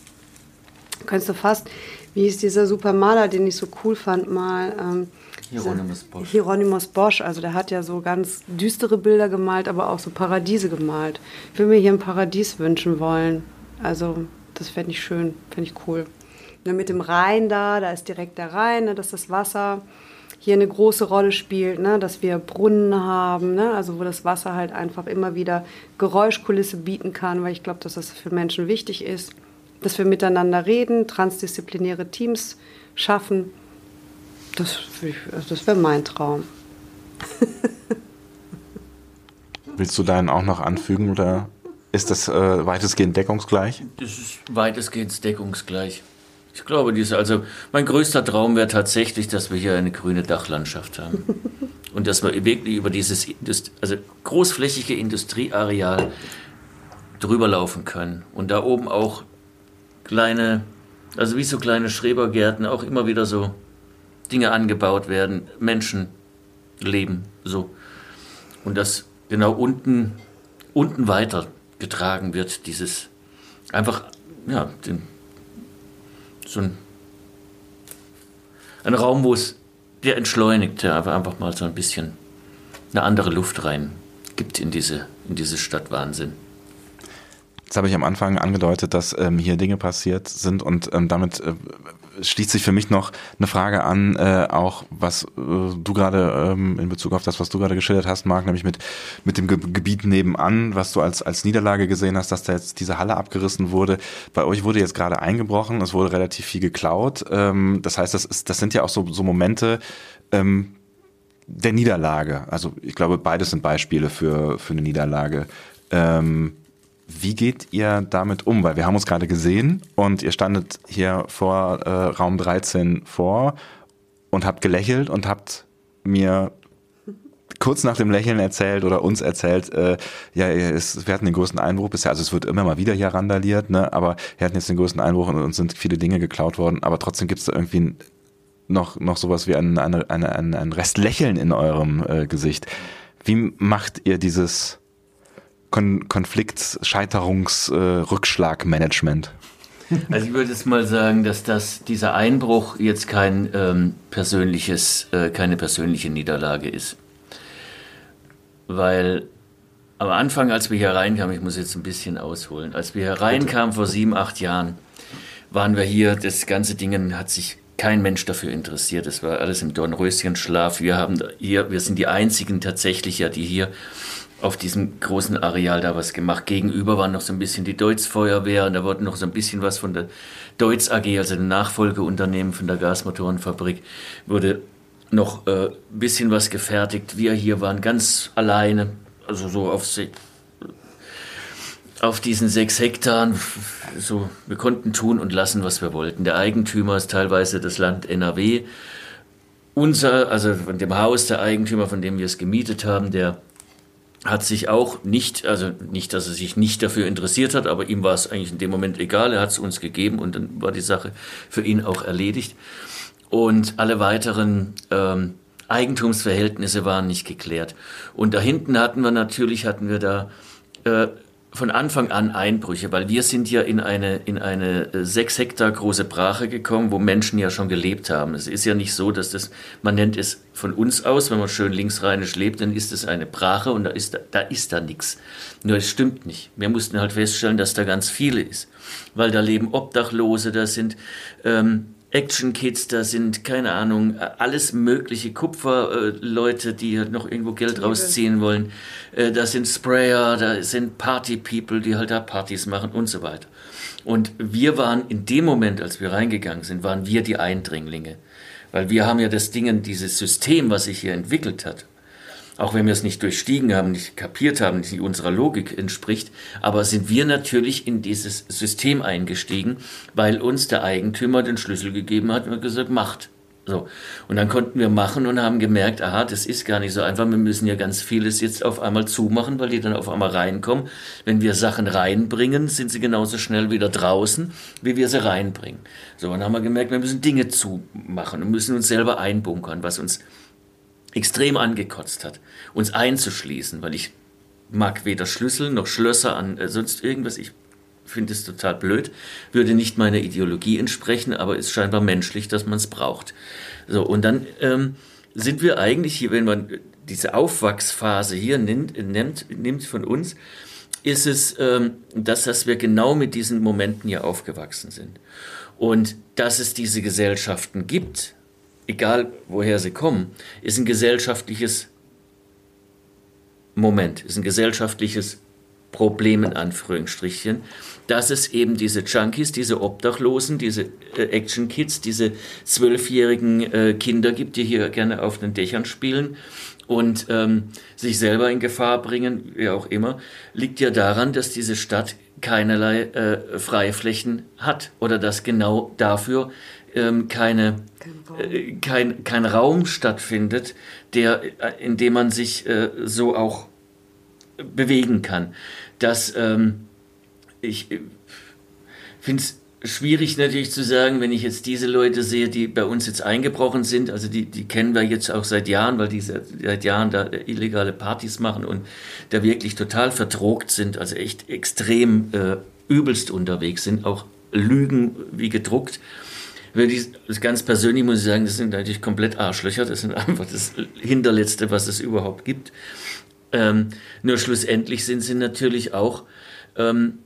könntest du fast wie hieß dieser Supermaler, den ich so cool fand mal? Ähm, Hieronymus Bosch. Hieronymus Bosch, also der hat ja so ganz düstere Bilder gemalt, aber auch so Paradiese gemalt. Ich würde mir hier ein Paradies wünschen wollen. Also das fände ich schön, fände ich cool. Ja, mit dem Rhein da, da ist direkt der Rhein, ne, dass das Wasser hier eine große Rolle spielt, ne, dass wir Brunnen haben, ne, also wo das Wasser halt einfach immer wieder Geräuschkulisse bieten kann, weil ich glaube, dass das für Menschen wichtig ist dass wir miteinander reden, transdisziplinäre Teams schaffen. Das, also das wäre mein Traum. Willst du deinen auch noch anfügen oder ist das äh, weitestgehend deckungsgleich? Das ist weitestgehend deckungsgleich. Ich glaube, diese, also mein größter Traum wäre tatsächlich, dass wir hier eine grüne Dachlandschaft haben. Und dass wir wirklich über dieses also großflächige Industrieareal drüber laufen können. Und da oben auch kleine, also wie so kleine Schrebergärten, auch immer wieder so Dinge angebaut werden, Menschen leben so. Und das genau unten, unten weiter getragen wird, dieses einfach, ja, den, so ein, ein Raum, wo es der entschleunigte, aber einfach mal so ein bisschen eine andere Luft rein gibt in diese, in diese Stadt Wahnsinn. Jetzt habe ich am Anfang angedeutet, dass ähm, hier Dinge passiert sind und ähm, damit äh, schließt sich für mich noch eine Frage an, äh, auch was äh, du gerade ähm, in Bezug auf das, was du gerade geschildert hast, Marc, nämlich mit, mit dem Ge Gebiet nebenan, was du als, als Niederlage gesehen hast, dass da jetzt diese Halle abgerissen wurde. Bei euch wurde jetzt gerade eingebrochen, es wurde relativ viel geklaut. Ähm, das heißt, das, ist, das sind ja auch so, so Momente, ähm, der Niederlage. Also ich glaube, beides sind Beispiele für, für eine Niederlage. Ähm, wie geht ihr damit um? Weil wir haben uns gerade gesehen und ihr standet hier vor äh, Raum 13 vor und habt gelächelt und habt mir kurz nach dem Lächeln erzählt oder uns erzählt, äh, ja, es, wir hatten den größten Einbruch bisher, also es wird immer mal wieder hier randaliert, ne, aber wir hatten jetzt den größten Einbruch und uns sind viele Dinge geklaut worden, aber trotzdem gibt es da irgendwie noch, noch sowas wie ein, eine, eine, ein, ein Rest Lächeln in eurem äh, Gesicht. Wie macht ihr dieses Kon Konflikt, Scheiterungs, äh, Rückschlagmanagement? Also ich würde jetzt mal sagen, dass das, dieser Einbruch jetzt kein ähm, persönliches, äh, keine persönliche Niederlage ist. Weil am Anfang, als wir hier reinkamen, ich muss jetzt ein bisschen ausholen, als wir hier reinkamen vor sieben, acht Jahren, waren wir hier, das ganze Ding hat sich kein Mensch dafür interessiert. Es war alles im Dornröschenschlaf. Wir haben hier, wir sind die einzigen tatsächlich ja, die hier auf diesem großen Areal da was gemacht. Gegenüber war noch so ein bisschen die Deutz Feuerwehr und da wurde noch so ein bisschen was von der Deutz AG, also dem Nachfolgeunternehmen von der Gasmotorenfabrik, wurde noch ein äh, bisschen was gefertigt. Wir hier waren ganz alleine, also so auf, auf diesen sechs Hektar. So, wir konnten tun und lassen, was wir wollten. Der Eigentümer ist teilweise das Land NRW. Unser, also von dem Haus der Eigentümer, von dem wir es gemietet haben, der hat sich auch nicht, also nicht, dass er sich nicht dafür interessiert hat, aber ihm war es eigentlich in dem Moment egal. Er hat es uns gegeben und dann war die Sache für ihn auch erledigt. Und alle weiteren ähm, Eigentumsverhältnisse waren nicht geklärt. Und da hinten hatten wir natürlich, hatten wir da äh, von Anfang an Einbrüche, weil wir sind ja in eine, in eine äh, sechs Hektar große Brache gekommen, wo Menschen ja schon gelebt haben. Es ist ja nicht so, dass das, man nennt es von uns aus, wenn man schön linksrheinisch lebt, dann ist es eine Brache und da ist da, da ist da nichts. Nur es stimmt nicht. Wir mussten halt feststellen, dass da ganz viele ist, weil da leben Obdachlose, da sind ähm, Action-Kids, da sind, keine Ahnung, alles mögliche Kupferleute, die halt noch irgendwo Geld rausziehen wollen. Äh, da sind Sprayer, da sind Party-People, die halt da Partys machen und so weiter. Und wir waren in dem Moment, als wir reingegangen sind, waren wir die Eindringlinge. Weil wir haben ja das Ding, dieses System, was sich hier entwickelt hat, auch wenn wir es nicht durchstiegen haben, nicht kapiert haben, nicht unserer Logik entspricht, aber sind wir natürlich in dieses System eingestiegen, weil uns der Eigentümer den Schlüssel gegeben hat und gesagt, macht. So. Und dann konnten wir machen und haben gemerkt, aha, das ist gar nicht so einfach. Wir müssen ja ganz vieles jetzt auf einmal zumachen, weil die dann auf einmal reinkommen. Wenn wir Sachen reinbringen, sind sie genauso schnell wieder draußen, wie wir sie reinbringen. So, und dann haben wir gemerkt, wir müssen Dinge zumachen und müssen uns selber einbunkern, was uns extrem angekotzt hat, uns einzuschließen, weil ich mag weder Schlüssel noch Schlösser an äh, sonst irgendwas. Ich finde es total blöd, würde nicht meiner Ideologie entsprechen, aber ist scheinbar menschlich, dass man es braucht. So, und dann ähm, sind wir eigentlich hier, wenn man diese Aufwachsphase hier nimmt, nimmt, nimmt von uns, ist es ähm, das, dass wir genau mit diesen Momenten hier aufgewachsen sind. Und dass es diese Gesellschaften gibt, egal woher sie kommen, ist ein gesellschaftliches Moment, ist ein gesellschaftliches Problem in Anführungsstrichen, dass es eben diese Junkies, diese Obdachlosen, diese äh, Action Kids, diese zwölfjährigen äh, Kinder gibt, die hier gerne auf den Dächern spielen und ähm, sich selber in Gefahr bringen, wie auch immer, liegt ja daran, dass diese Stadt keinerlei äh, Freiflächen hat oder dass genau dafür ähm, keine, kein, äh, kein, kein Raum stattfindet, der, äh, in dem man sich äh, so auch bewegen kann. Das, ähm, ich äh, finde es schwierig natürlich zu sagen, wenn ich jetzt diese Leute sehe, die bei uns jetzt eingebrochen sind, also die, die kennen wir jetzt auch seit Jahren, weil die seit, seit Jahren da illegale Partys machen und da wirklich total verdrogt sind, also echt extrem äh, übelst unterwegs sind, auch Lügen wie gedruckt das ganz persönlich muss ich sagen, das sind natürlich komplett Arschlöcher. Das sind einfach das Hinterletzte, was es überhaupt gibt. Ähm, nur schlussendlich sind sie natürlich auch ähm,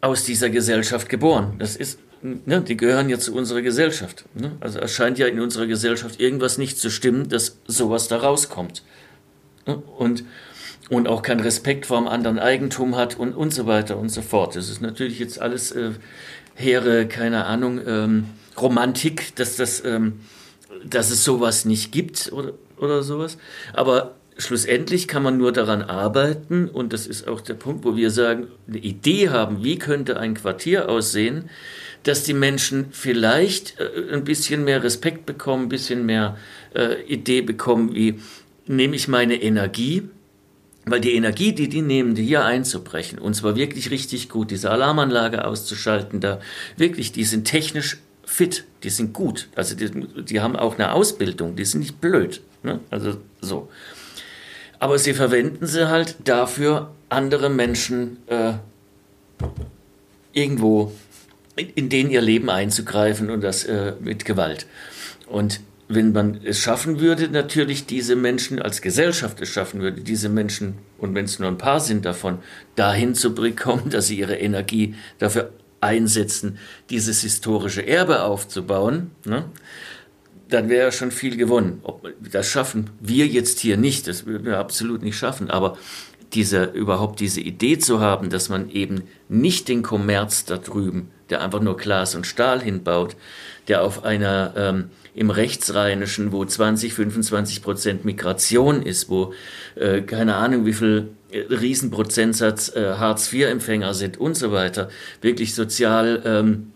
aus dieser Gesellschaft geboren. Das ist, ne, die gehören ja zu unserer Gesellschaft. Ne? Also es scheint ja in unserer Gesellschaft irgendwas nicht zu stimmen, dass sowas da rauskommt. Ne? Und, und auch keinen Respekt vor dem anderen Eigentum hat und, und so weiter und so fort. Das ist natürlich jetzt alles äh, hehre, keine Ahnung, ähm, Romantik, dass, das, ähm, dass es sowas nicht gibt oder, oder sowas. Aber schlussendlich kann man nur daran arbeiten, und das ist auch der Punkt, wo wir sagen, eine Idee haben, wie könnte ein Quartier aussehen, dass die Menschen vielleicht äh, ein bisschen mehr Respekt bekommen, ein bisschen mehr äh, Idee bekommen, wie nehme ich meine Energie, weil die Energie, die die nehmen, hier einzubrechen, und zwar wirklich richtig gut, diese Alarmanlage auszuschalten, da wirklich, die sind technisch fit, die sind gut. Also die, die haben auch eine Ausbildung, die sind nicht blöd. Ne? Also so. Aber sie verwenden sie halt dafür, andere Menschen äh, irgendwo in, in denen ihr Leben einzugreifen und das äh, mit Gewalt. Und wenn man es schaffen würde, natürlich diese Menschen als Gesellschaft es schaffen würde, diese Menschen, und wenn es nur ein paar sind davon, dahin zu bekommen, dass sie ihre Energie dafür einsetzen, dieses historische Erbe aufzubauen, ne, dann wäre schon viel gewonnen. Ob, das schaffen wir jetzt hier nicht, das würden wir absolut nicht schaffen, aber diese, überhaupt diese Idee zu haben, dass man eben nicht den Kommerz da drüben, der einfach nur Glas und Stahl hinbaut, der auf einer ähm, im Rechtsrheinischen, wo 20, 25 Prozent Migration ist, wo äh, keine Ahnung wie viel äh, Riesenprozentsatz äh, Hartz-IV-Empfänger sind und so weiter, wirklich sozial ähm,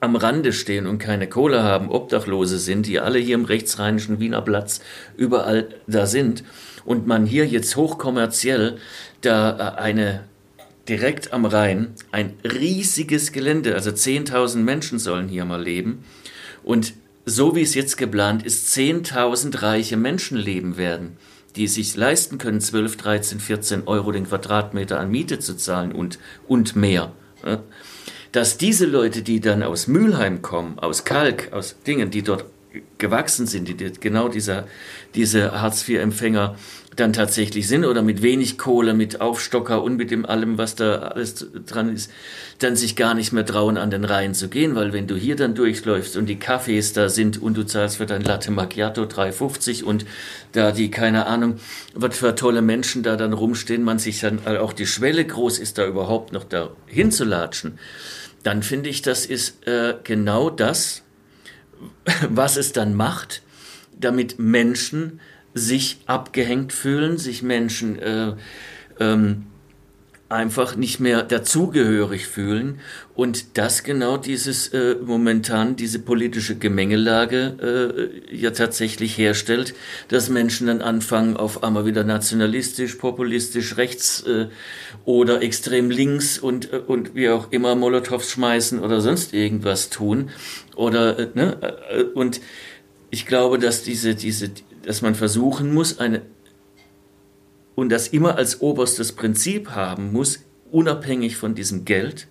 am Rande stehen und keine Kohle haben, Obdachlose sind, die alle hier im rechtsrheinischen Wiener Platz überall da sind und man hier jetzt hochkommerziell da äh, eine direkt am Rhein ein riesiges Gelände, also 10.000 Menschen sollen hier mal leben und so wie es jetzt geplant ist, 10.000 reiche Menschen leben werden, die sich leisten können, 12, 13, 14 Euro den Quadratmeter an Miete zu zahlen und, und mehr. Dass diese Leute, die dann aus Mülheim kommen, aus Kalk, aus Dingen, die dort gewachsen sind, die genau dieser, diese Hartz-IV-Empfänger dann tatsächlich sind oder mit wenig Kohle, mit Aufstocker und mit dem allem, was da alles dran ist, dann sich gar nicht mehr trauen, an den Rhein zu gehen, weil wenn du hier dann durchläufst und die Cafés da sind und du zahlst für dein Latte Macchiato 3,50 und da die, keine Ahnung, was für tolle Menschen da dann rumstehen, man sich dann auch die Schwelle groß ist, da überhaupt noch da hinzulatschen, dann finde ich, das ist äh, genau das, was es dann macht, damit Menschen sich abgehängt fühlen, sich Menschen äh, ähm, einfach nicht mehr dazugehörig fühlen und das genau dieses äh, momentan diese politische Gemengelage äh, ja tatsächlich herstellt, dass Menschen dann anfangen auf einmal wieder nationalistisch, populistisch, rechts äh, oder extrem links und äh, und wie auch immer Molotows schmeißen oder sonst irgendwas tun oder äh, ne äh, und ich glaube, dass diese diese dass man versuchen muss, eine und das immer als oberstes Prinzip haben muss, unabhängig von diesem Geld,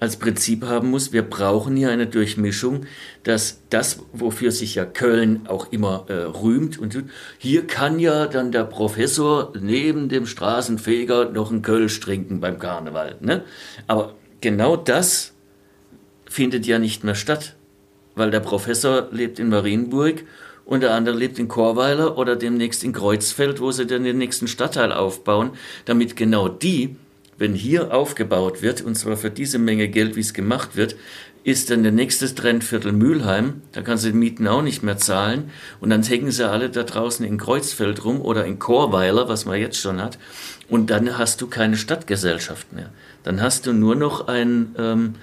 als Prinzip haben muss, wir brauchen hier eine Durchmischung, dass das, wofür sich ja Köln auch immer äh, rühmt, und hier kann ja dann der Professor neben dem Straßenfeger noch einen Kölsch trinken beim Karneval. Ne? Aber genau das findet ja nicht mehr statt, weil der Professor lebt in Marienburg und der andere lebt in Chorweiler oder demnächst in Kreuzfeld, wo sie dann den nächsten Stadtteil aufbauen, damit genau die, wenn hier aufgebaut wird, und zwar für diese Menge Geld, wie es gemacht wird, ist dann der nächste Trendviertel Mülheim, da kannst du die Mieten auch nicht mehr zahlen und dann hängen sie alle da draußen in Kreuzfeld rum oder in Chorweiler, was man jetzt schon hat, und dann hast du keine Stadtgesellschaft mehr. Dann hast du nur noch einen, ähm,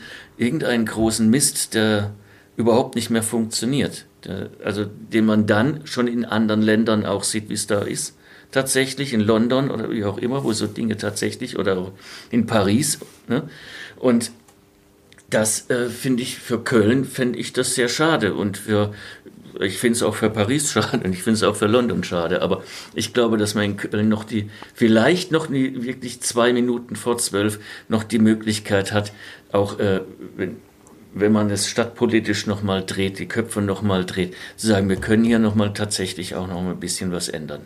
irgendeinen großen Mist, der überhaupt nicht mehr funktioniert. Äh, also den man dann schon in anderen Ländern auch sieht, wie es da ist. Tatsächlich in London oder wie auch immer, wo so Dinge tatsächlich oder in Paris. Ne? Und das äh, finde ich für Köln fände ich das sehr schade und für ich finde es auch für Paris schade und ich finde es auch für London schade, aber ich glaube, dass man in Köln noch die, vielleicht noch nie, wirklich zwei Minuten vor zwölf noch die Möglichkeit hat, auch äh, wenn, wenn man es stadtpolitisch nochmal dreht, die Köpfe nochmal dreht, zu sagen, wir können hier nochmal tatsächlich auch noch ein bisschen was ändern.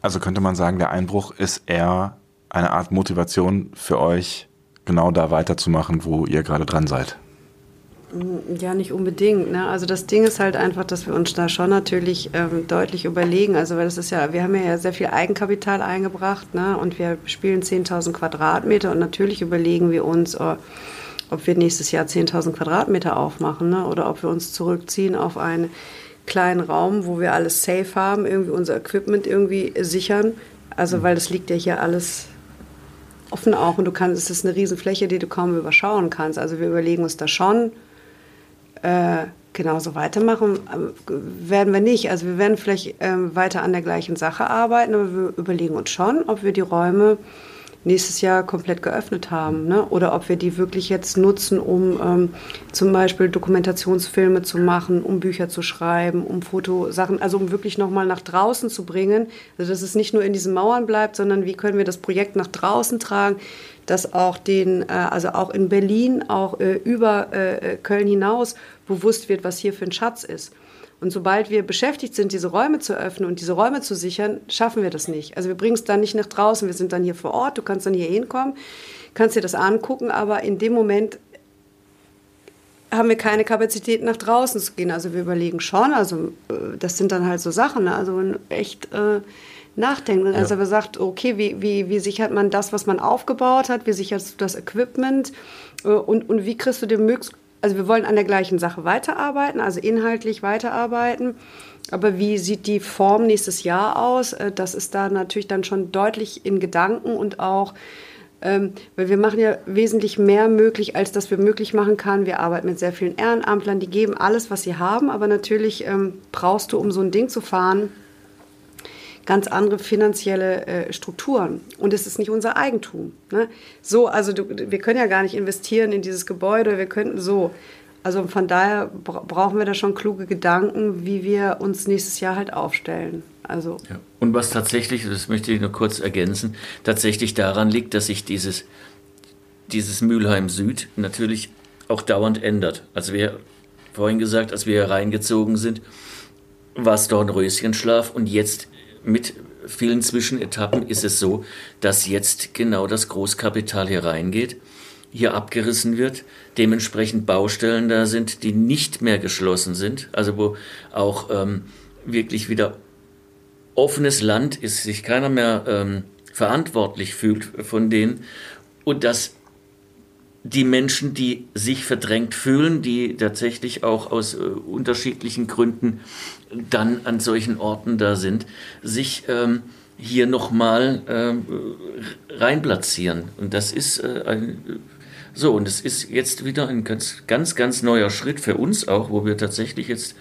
Also könnte man sagen, der Einbruch ist eher eine Art Motivation für euch, genau da weiterzumachen, wo ihr gerade dran seid. Mm, ja, nicht unbedingt. Ne? Also das Ding ist halt einfach, dass wir uns da schon natürlich ähm, deutlich überlegen. Also weil das ist ja, wir haben ja sehr viel Eigenkapital eingebracht ne? und wir spielen 10.000 Quadratmeter und natürlich überlegen wir uns, oh, ob wir nächstes Jahr 10.000 Quadratmeter aufmachen ne? oder ob wir uns zurückziehen auf einen kleinen Raum, wo wir alles safe haben, irgendwie unser Equipment irgendwie sichern. Also weil das liegt ja hier alles offen auch und du kannst, es ist eine Riesenfläche, die du kaum überschauen kannst. Also wir überlegen uns da schon, äh, genauso weitermachen äh, werden wir nicht. Also wir werden vielleicht äh, weiter an der gleichen Sache arbeiten, aber wir überlegen uns schon, ob wir die Räume nächstes Jahr komplett geöffnet haben. Ne? Oder ob wir die wirklich jetzt nutzen, um ähm, zum Beispiel Dokumentationsfilme zu machen, um Bücher zu schreiben, um Fotosachen, also um wirklich nochmal nach draußen zu bringen. Also dass es nicht nur in diesen Mauern bleibt, sondern wie können wir das Projekt nach draußen tragen, dass auch den, äh, also auch in Berlin, auch äh, über äh, Köln hinaus bewusst wird, was hier für ein Schatz ist. Und sobald wir beschäftigt sind, diese Räume zu öffnen und diese Räume zu sichern, schaffen wir das nicht. Also wir bringen es dann nicht nach draußen, wir sind dann hier vor Ort, du kannst dann hier hinkommen, kannst dir das angucken, aber in dem Moment haben wir keine Kapazität nach draußen zu gehen. Also wir überlegen schon, also äh, das sind dann halt so Sachen, ne? also echt äh, nachdenken. Ja. Also wir sagt, okay, wie, wie, wie sichert man das, was man aufgebaut hat, wie sicherst du das Equipment äh, und, und wie kriegst du den möglichst, also wir wollen an der gleichen Sache weiterarbeiten, also inhaltlich weiterarbeiten. Aber wie sieht die Form nächstes Jahr aus? Äh, das ist da natürlich dann schon deutlich in Gedanken und auch ähm, weil wir machen ja wesentlich mehr möglich, als das wir möglich machen kann. Wir arbeiten mit sehr vielen Ehrenamtlern, die geben alles, was sie haben, aber natürlich ähm, brauchst du, um so ein Ding zu fahren, ganz andere finanzielle äh, Strukturen. Und es ist nicht unser Eigentum. Ne? So, also du, wir können ja gar nicht investieren in dieses Gebäude, wir könnten so. Also von daher brauchen wir da schon kluge Gedanken, wie wir uns nächstes Jahr halt aufstellen. Also ja. Und was tatsächlich, das möchte ich nur kurz ergänzen, tatsächlich daran liegt, dass sich dieses, dieses Mülheim Süd natürlich auch dauernd ändert. Also wir vorhin gesagt, als wir reingezogen sind, war es dort ein Röschenschlaf und jetzt mit vielen Zwischenetappen ist es so, dass jetzt genau das Großkapital hier reingeht, hier abgerissen wird, dementsprechend Baustellen da sind, die nicht mehr geschlossen sind, also wo auch ähm, wirklich wieder offenes Land ist, sich keiner mehr ähm, verantwortlich fühlt von denen und dass die Menschen, die sich verdrängt fühlen, die tatsächlich auch aus äh, unterschiedlichen Gründen dann an solchen Orten da sind, sich ähm, hier nochmal ähm, reinplatzieren. Und das ist äh, ein, so, und es ist jetzt wieder ein ganz, ganz, ganz neuer Schritt für uns auch, wo wir tatsächlich jetzt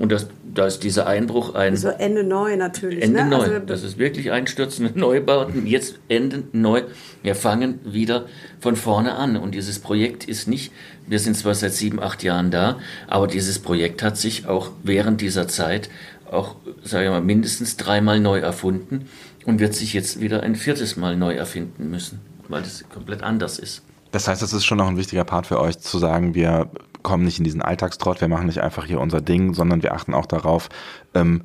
und das, da ist dieser Einbruch ein. So Ende neu natürlich. Ende ne? neu. Also, das ist wirklich einstürzende Neubauten. Jetzt Ende neu. Wir fangen wieder von vorne an. Und dieses Projekt ist nicht, wir sind zwar seit sieben, acht Jahren da, aber dieses Projekt hat sich auch während dieser Zeit auch, sage ich mal, mindestens dreimal neu erfunden und wird sich jetzt wieder ein viertes Mal neu erfinden müssen, weil das komplett anders ist. Das heißt, das ist schon noch ein wichtiger Part für euch, zu sagen, wir kommen nicht in diesen Alltagstrott, wir machen nicht einfach hier unser Ding, sondern wir achten auch darauf, ähm,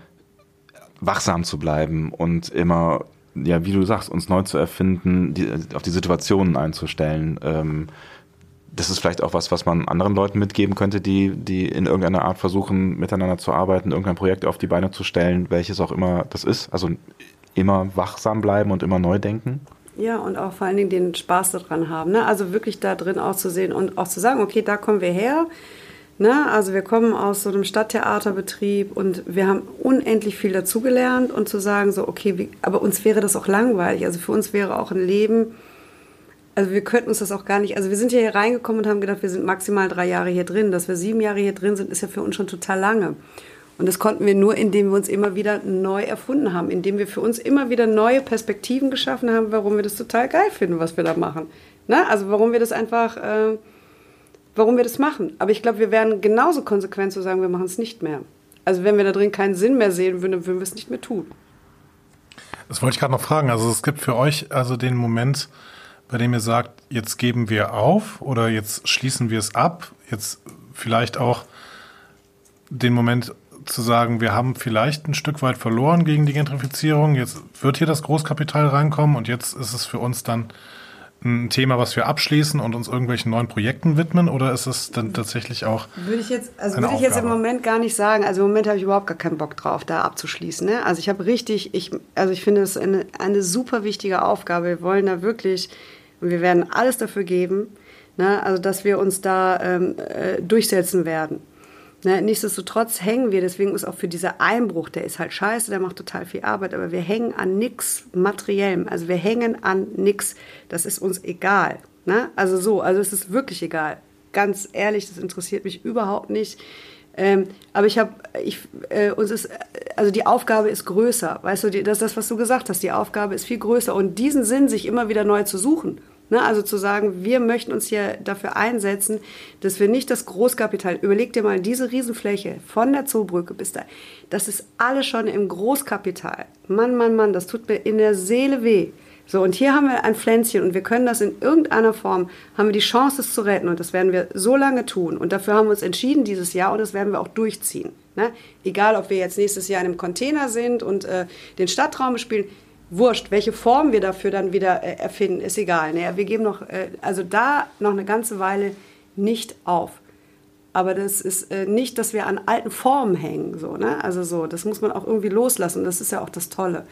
wachsam zu bleiben und immer, ja, wie du sagst, uns neu zu erfinden, die, auf die Situationen einzustellen. Ähm, das ist vielleicht auch was, was man anderen Leuten mitgeben könnte, die, die in irgendeiner Art versuchen, miteinander zu arbeiten, irgendein Projekt auf die Beine zu stellen, welches auch immer das ist. Also immer wachsam bleiben und immer neu denken. Ja, und auch vor allen Dingen den Spaß daran haben. Ne? Also wirklich da drin auch zu sehen und auch zu sagen, okay, da kommen wir her. Ne? Also wir kommen aus so einem Stadttheaterbetrieb und wir haben unendlich viel dazugelernt und zu sagen, so, okay, wie, aber uns wäre das auch langweilig. Also für uns wäre auch ein Leben, also wir könnten uns das auch gar nicht, also wir sind hier reingekommen und haben gedacht, wir sind maximal drei Jahre hier drin. Dass wir sieben Jahre hier drin sind, ist ja für uns schon total lange. Und das konnten wir nur, indem wir uns immer wieder neu erfunden haben, indem wir für uns immer wieder neue Perspektiven geschaffen haben, warum wir das total geil finden, was wir da machen. Na, also warum wir das einfach, äh, warum wir das machen. Aber ich glaube, wir wären genauso konsequent zu sagen, wir machen es nicht mehr. Also wenn wir da drin keinen Sinn mehr sehen würden, würden wir es nicht mehr tun. Das wollte ich gerade noch fragen. Also es gibt für euch also den Moment, bei dem ihr sagt, jetzt geben wir auf oder jetzt schließen wir es ab. Jetzt vielleicht auch den Moment, zu sagen, wir haben vielleicht ein Stück weit verloren gegen die Gentrifizierung. Jetzt wird hier das Großkapital reinkommen und jetzt ist es für uns dann ein Thema, was wir abschließen und uns irgendwelchen neuen Projekten widmen? Oder ist es dann tatsächlich auch. Würde ich jetzt, also würde ich jetzt im Moment gar nicht sagen. Also im Moment habe ich überhaupt gar keinen Bock drauf, da abzuschließen. Ne? Also ich habe richtig, ich, also ich finde es eine, eine super wichtige Aufgabe. Wir wollen da wirklich, und wir werden alles dafür geben, ne? also dass wir uns da ähm, äh, durchsetzen werden. Ne, nichtsdestotrotz hängen wir, deswegen ist auch für dieser Einbruch, der ist halt scheiße, der macht total viel Arbeit, aber wir hängen an nichts Materiellem. Also wir hängen an nichts, das ist uns egal. Ne? Also so, also es ist wirklich egal. Ganz ehrlich, das interessiert mich überhaupt nicht. Ähm, aber ich habe, ich, äh, uns ist, also die Aufgabe ist größer, weißt du, die, das ist das, was du gesagt hast, die Aufgabe ist viel größer und diesen Sinn sich immer wieder neu zu suchen Ne, also zu sagen, wir möchten uns hier dafür einsetzen, dass wir nicht das Großkapital, überleg dir mal diese Riesenfläche von der Zoobrücke bis da, das ist alles schon im Großkapital. Mann, Mann, Mann, das tut mir in der Seele weh. So, und hier haben wir ein Pflänzchen und wir können das in irgendeiner Form, haben wir die Chance, es zu retten und das werden wir so lange tun und dafür haben wir uns entschieden dieses Jahr und das werden wir auch durchziehen. Ne? Egal, ob wir jetzt nächstes Jahr in einem Container sind und äh, den Stadtraum spielen, wurscht, welche Form wir dafür dann wieder äh, erfinden, ist egal. Ne? Wir geben noch, äh, also da noch eine ganze Weile nicht auf. Aber das ist äh, nicht, dass wir an alten Formen hängen. So, ne? Also so, das muss man auch irgendwie loslassen. Das ist ja auch das Tolle.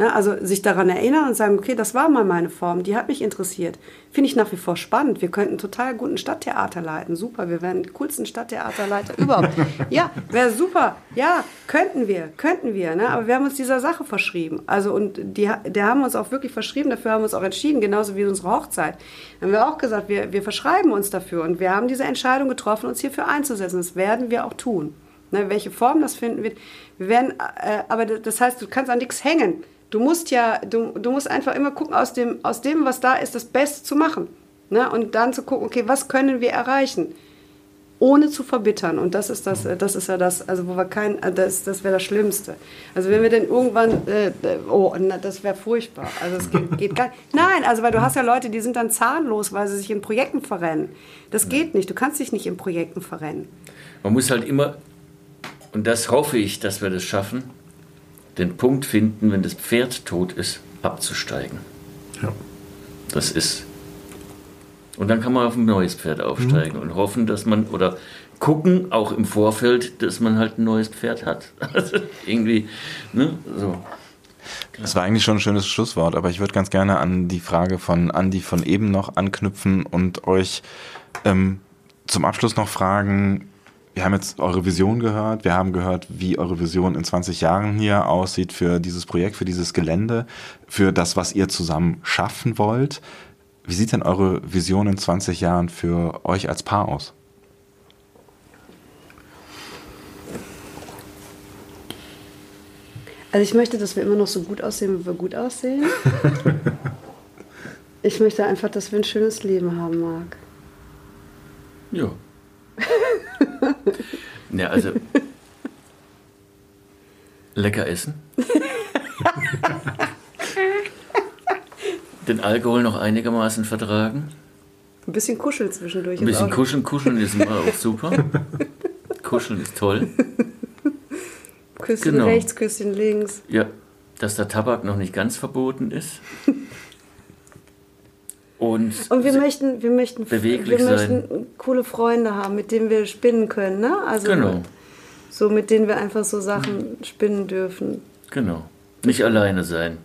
Ne? Also sich daran erinnern und sagen, okay, das war mal meine Form, die hat mich interessiert. Finde ich nach wie vor spannend. Wir könnten total guten Stadttheater leiten. Super, wir wären die coolsten Stadttheaterleiter überhaupt. Ja, wäre super. Ja, könnten wir, könnten wir. Ne? Aber wir haben uns dieser Sache verschrieben. Also und die, der haben uns auch wirklich verschrieben, dafür haben wir uns auch entschieden, genauso wie unsere Hochzeit. Da haben wir auch gesagt, wir, wir verschreiben uns dafür und wir haben diese Entscheidung getroffen, uns hierfür einzusetzen. Das werden wir auch tun. Ne, welche Form das finden wird. Wir werden, äh, aber das heißt, du kannst an nichts hängen. Du musst ja, du, du musst einfach immer gucken, aus dem, aus dem, was da ist, das Beste zu machen. Ne? Und dann zu gucken, okay, was können wir erreichen? Ohne zu verbittern. Und das ist das, das ist ja das, also wo wir kein, das, das wäre das Schlimmste. Also wenn wir denn irgendwann, äh, oh, na, das wäre furchtbar. Also es geht, geht gar nicht. Nein, also weil du hast ja Leute, die sind dann zahnlos, weil sie sich in Projekten verrennen. Das geht nicht. Du kannst dich nicht in Projekten verrennen. Man muss halt immer, und das hoffe ich, dass wir das schaffen, den Punkt finden, wenn das Pferd tot ist, abzusteigen. Ja. Das ist. Und dann kann man auf ein neues Pferd aufsteigen mhm. und hoffen, dass man, oder gucken, auch im Vorfeld, dass man halt ein neues Pferd hat. Also irgendwie, ne, so. Das war eigentlich schon ein schönes Schlusswort, aber ich würde ganz gerne an die Frage von Andi von eben noch anknüpfen und euch ähm, zum Abschluss noch fragen, wir haben jetzt eure Vision gehört, wir haben gehört, wie eure Vision in 20 Jahren hier aussieht für dieses Projekt, für dieses Gelände, für das, was ihr zusammen schaffen wollt. Wie sieht denn eure Vision in 20 Jahren für euch als Paar aus? Also ich möchte, dass wir immer noch so gut aussehen, wie wir gut aussehen. ich möchte einfach, dass wir ein schönes Leben haben, Marc. Ja. ja, also lecker essen. Den Alkohol noch einigermaßen vertragen. Ein bisschen kuscheln zwischendurch. Ein bisschen kuscheln, kuscheln ist immer auch super. Kuscheln ist toll. Küsschen genau. rechts, Küsschen links. Ja, dass der Tabak noch nicht ganz verboten ist. Und, und wir möchten, wir möchten, beweglich wir möchten sein. coole Freunde haben, mit denen wir spinnen können, ne? Also genau. so mit denen wir einfach so Sachen spinnen dürfen. Genau. Nicht alleine sein.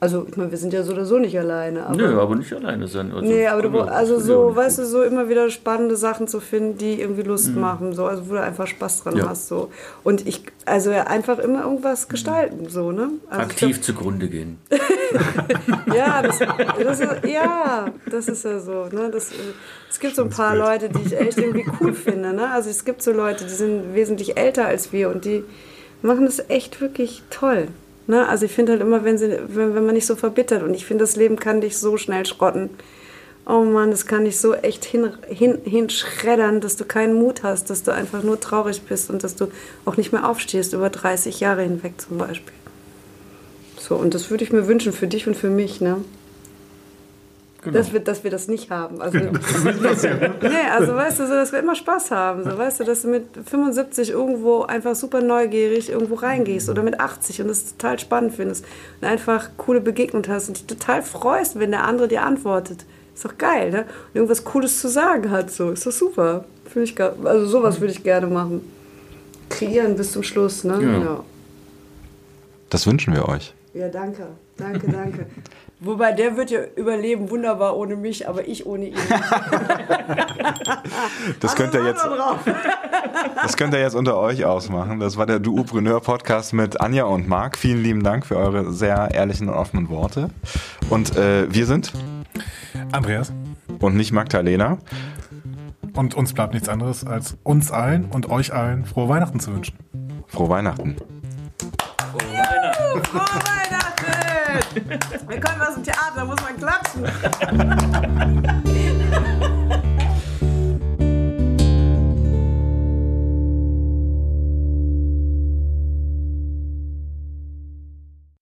Also, ich meine, wir sind ja so oder so nicht alleine. Aber, Nö, aber nicht alleine sein. Also, nee, aber du, also so, weißt du, so immer wieder spannende Sachen zu finden, die irgendwie Lust mhm. machen, so, also wo du einfach Spaß dran ja. hast, so. Und ich, also einfach immer irgendwas mhm. gestalten, so, ne? Also Aktiv glaub, zugrunde gehen. ja, das, das ist, ja, das ist ja so, ne? Das, es gibt so ein paar Leute, die ich echt irgendwie cool finde, ne? Also es gibt so Leute, die sind wesentlich älter als wir und die machen das echt wirklich toll. Ne? Also ich finde halt immer, wenn, sie, wenn, wenn man nicht so verbittert und ich finde, das Leben kann dich so schnell schrotten. Oh Mann, das kann dich so echt hin, hin, hinschreddern, dass du keinen Mut hast, dass du einfach nur traurig bist und dass du auch nicht mehr aufstehst über 30 Jahre hinweg zum Beispiel. So, und das würde ich mir wünschen für dich und für mich, ne? Genau. Dass, wir, dass wir das nicht haben. Also, genau. nee, also weißt du, so, dass wir immer Spaß haben. So, weißt du, dass du mit 75 irgendwo einfach super neugierig irgendwo reingehst oder mit 80 und das total spannend findest und einfach coole Begegnung hast und dich total freust, wenn der andere dir antwortet. Ist doch geil, ne? Und irgendwas Cooles zu sagen hat, so. Ist doch super. Finde ich, also sowas würde ich gerne machen. Kreieren bis zum Schluss, ne? Ja. ja. Das wünschen wir euch. Ja, danke. Danke, danke. Wobei der wird ja überleben, wunderbar ohne mich, aber ich ohne ihn. das könnt ihr jetzt. das könnt ihr jetzt unter euch ausmachen. Das war der Duopreneur Podcast mit Anja und Marc. Vielen lieben Dank für eure sehr ehrlichen und offenen Worte. Und äh, wir sind Andreas und nicht Magdalena. Und uns bleibt nichts anderes, als uns allen und euch allen frohe Weihnachten zu wünschen. Frohe Weihnachten. Frohe Weihnachten. Frohe Weihnachten. Wir können was im Theater, da muss man klatschen.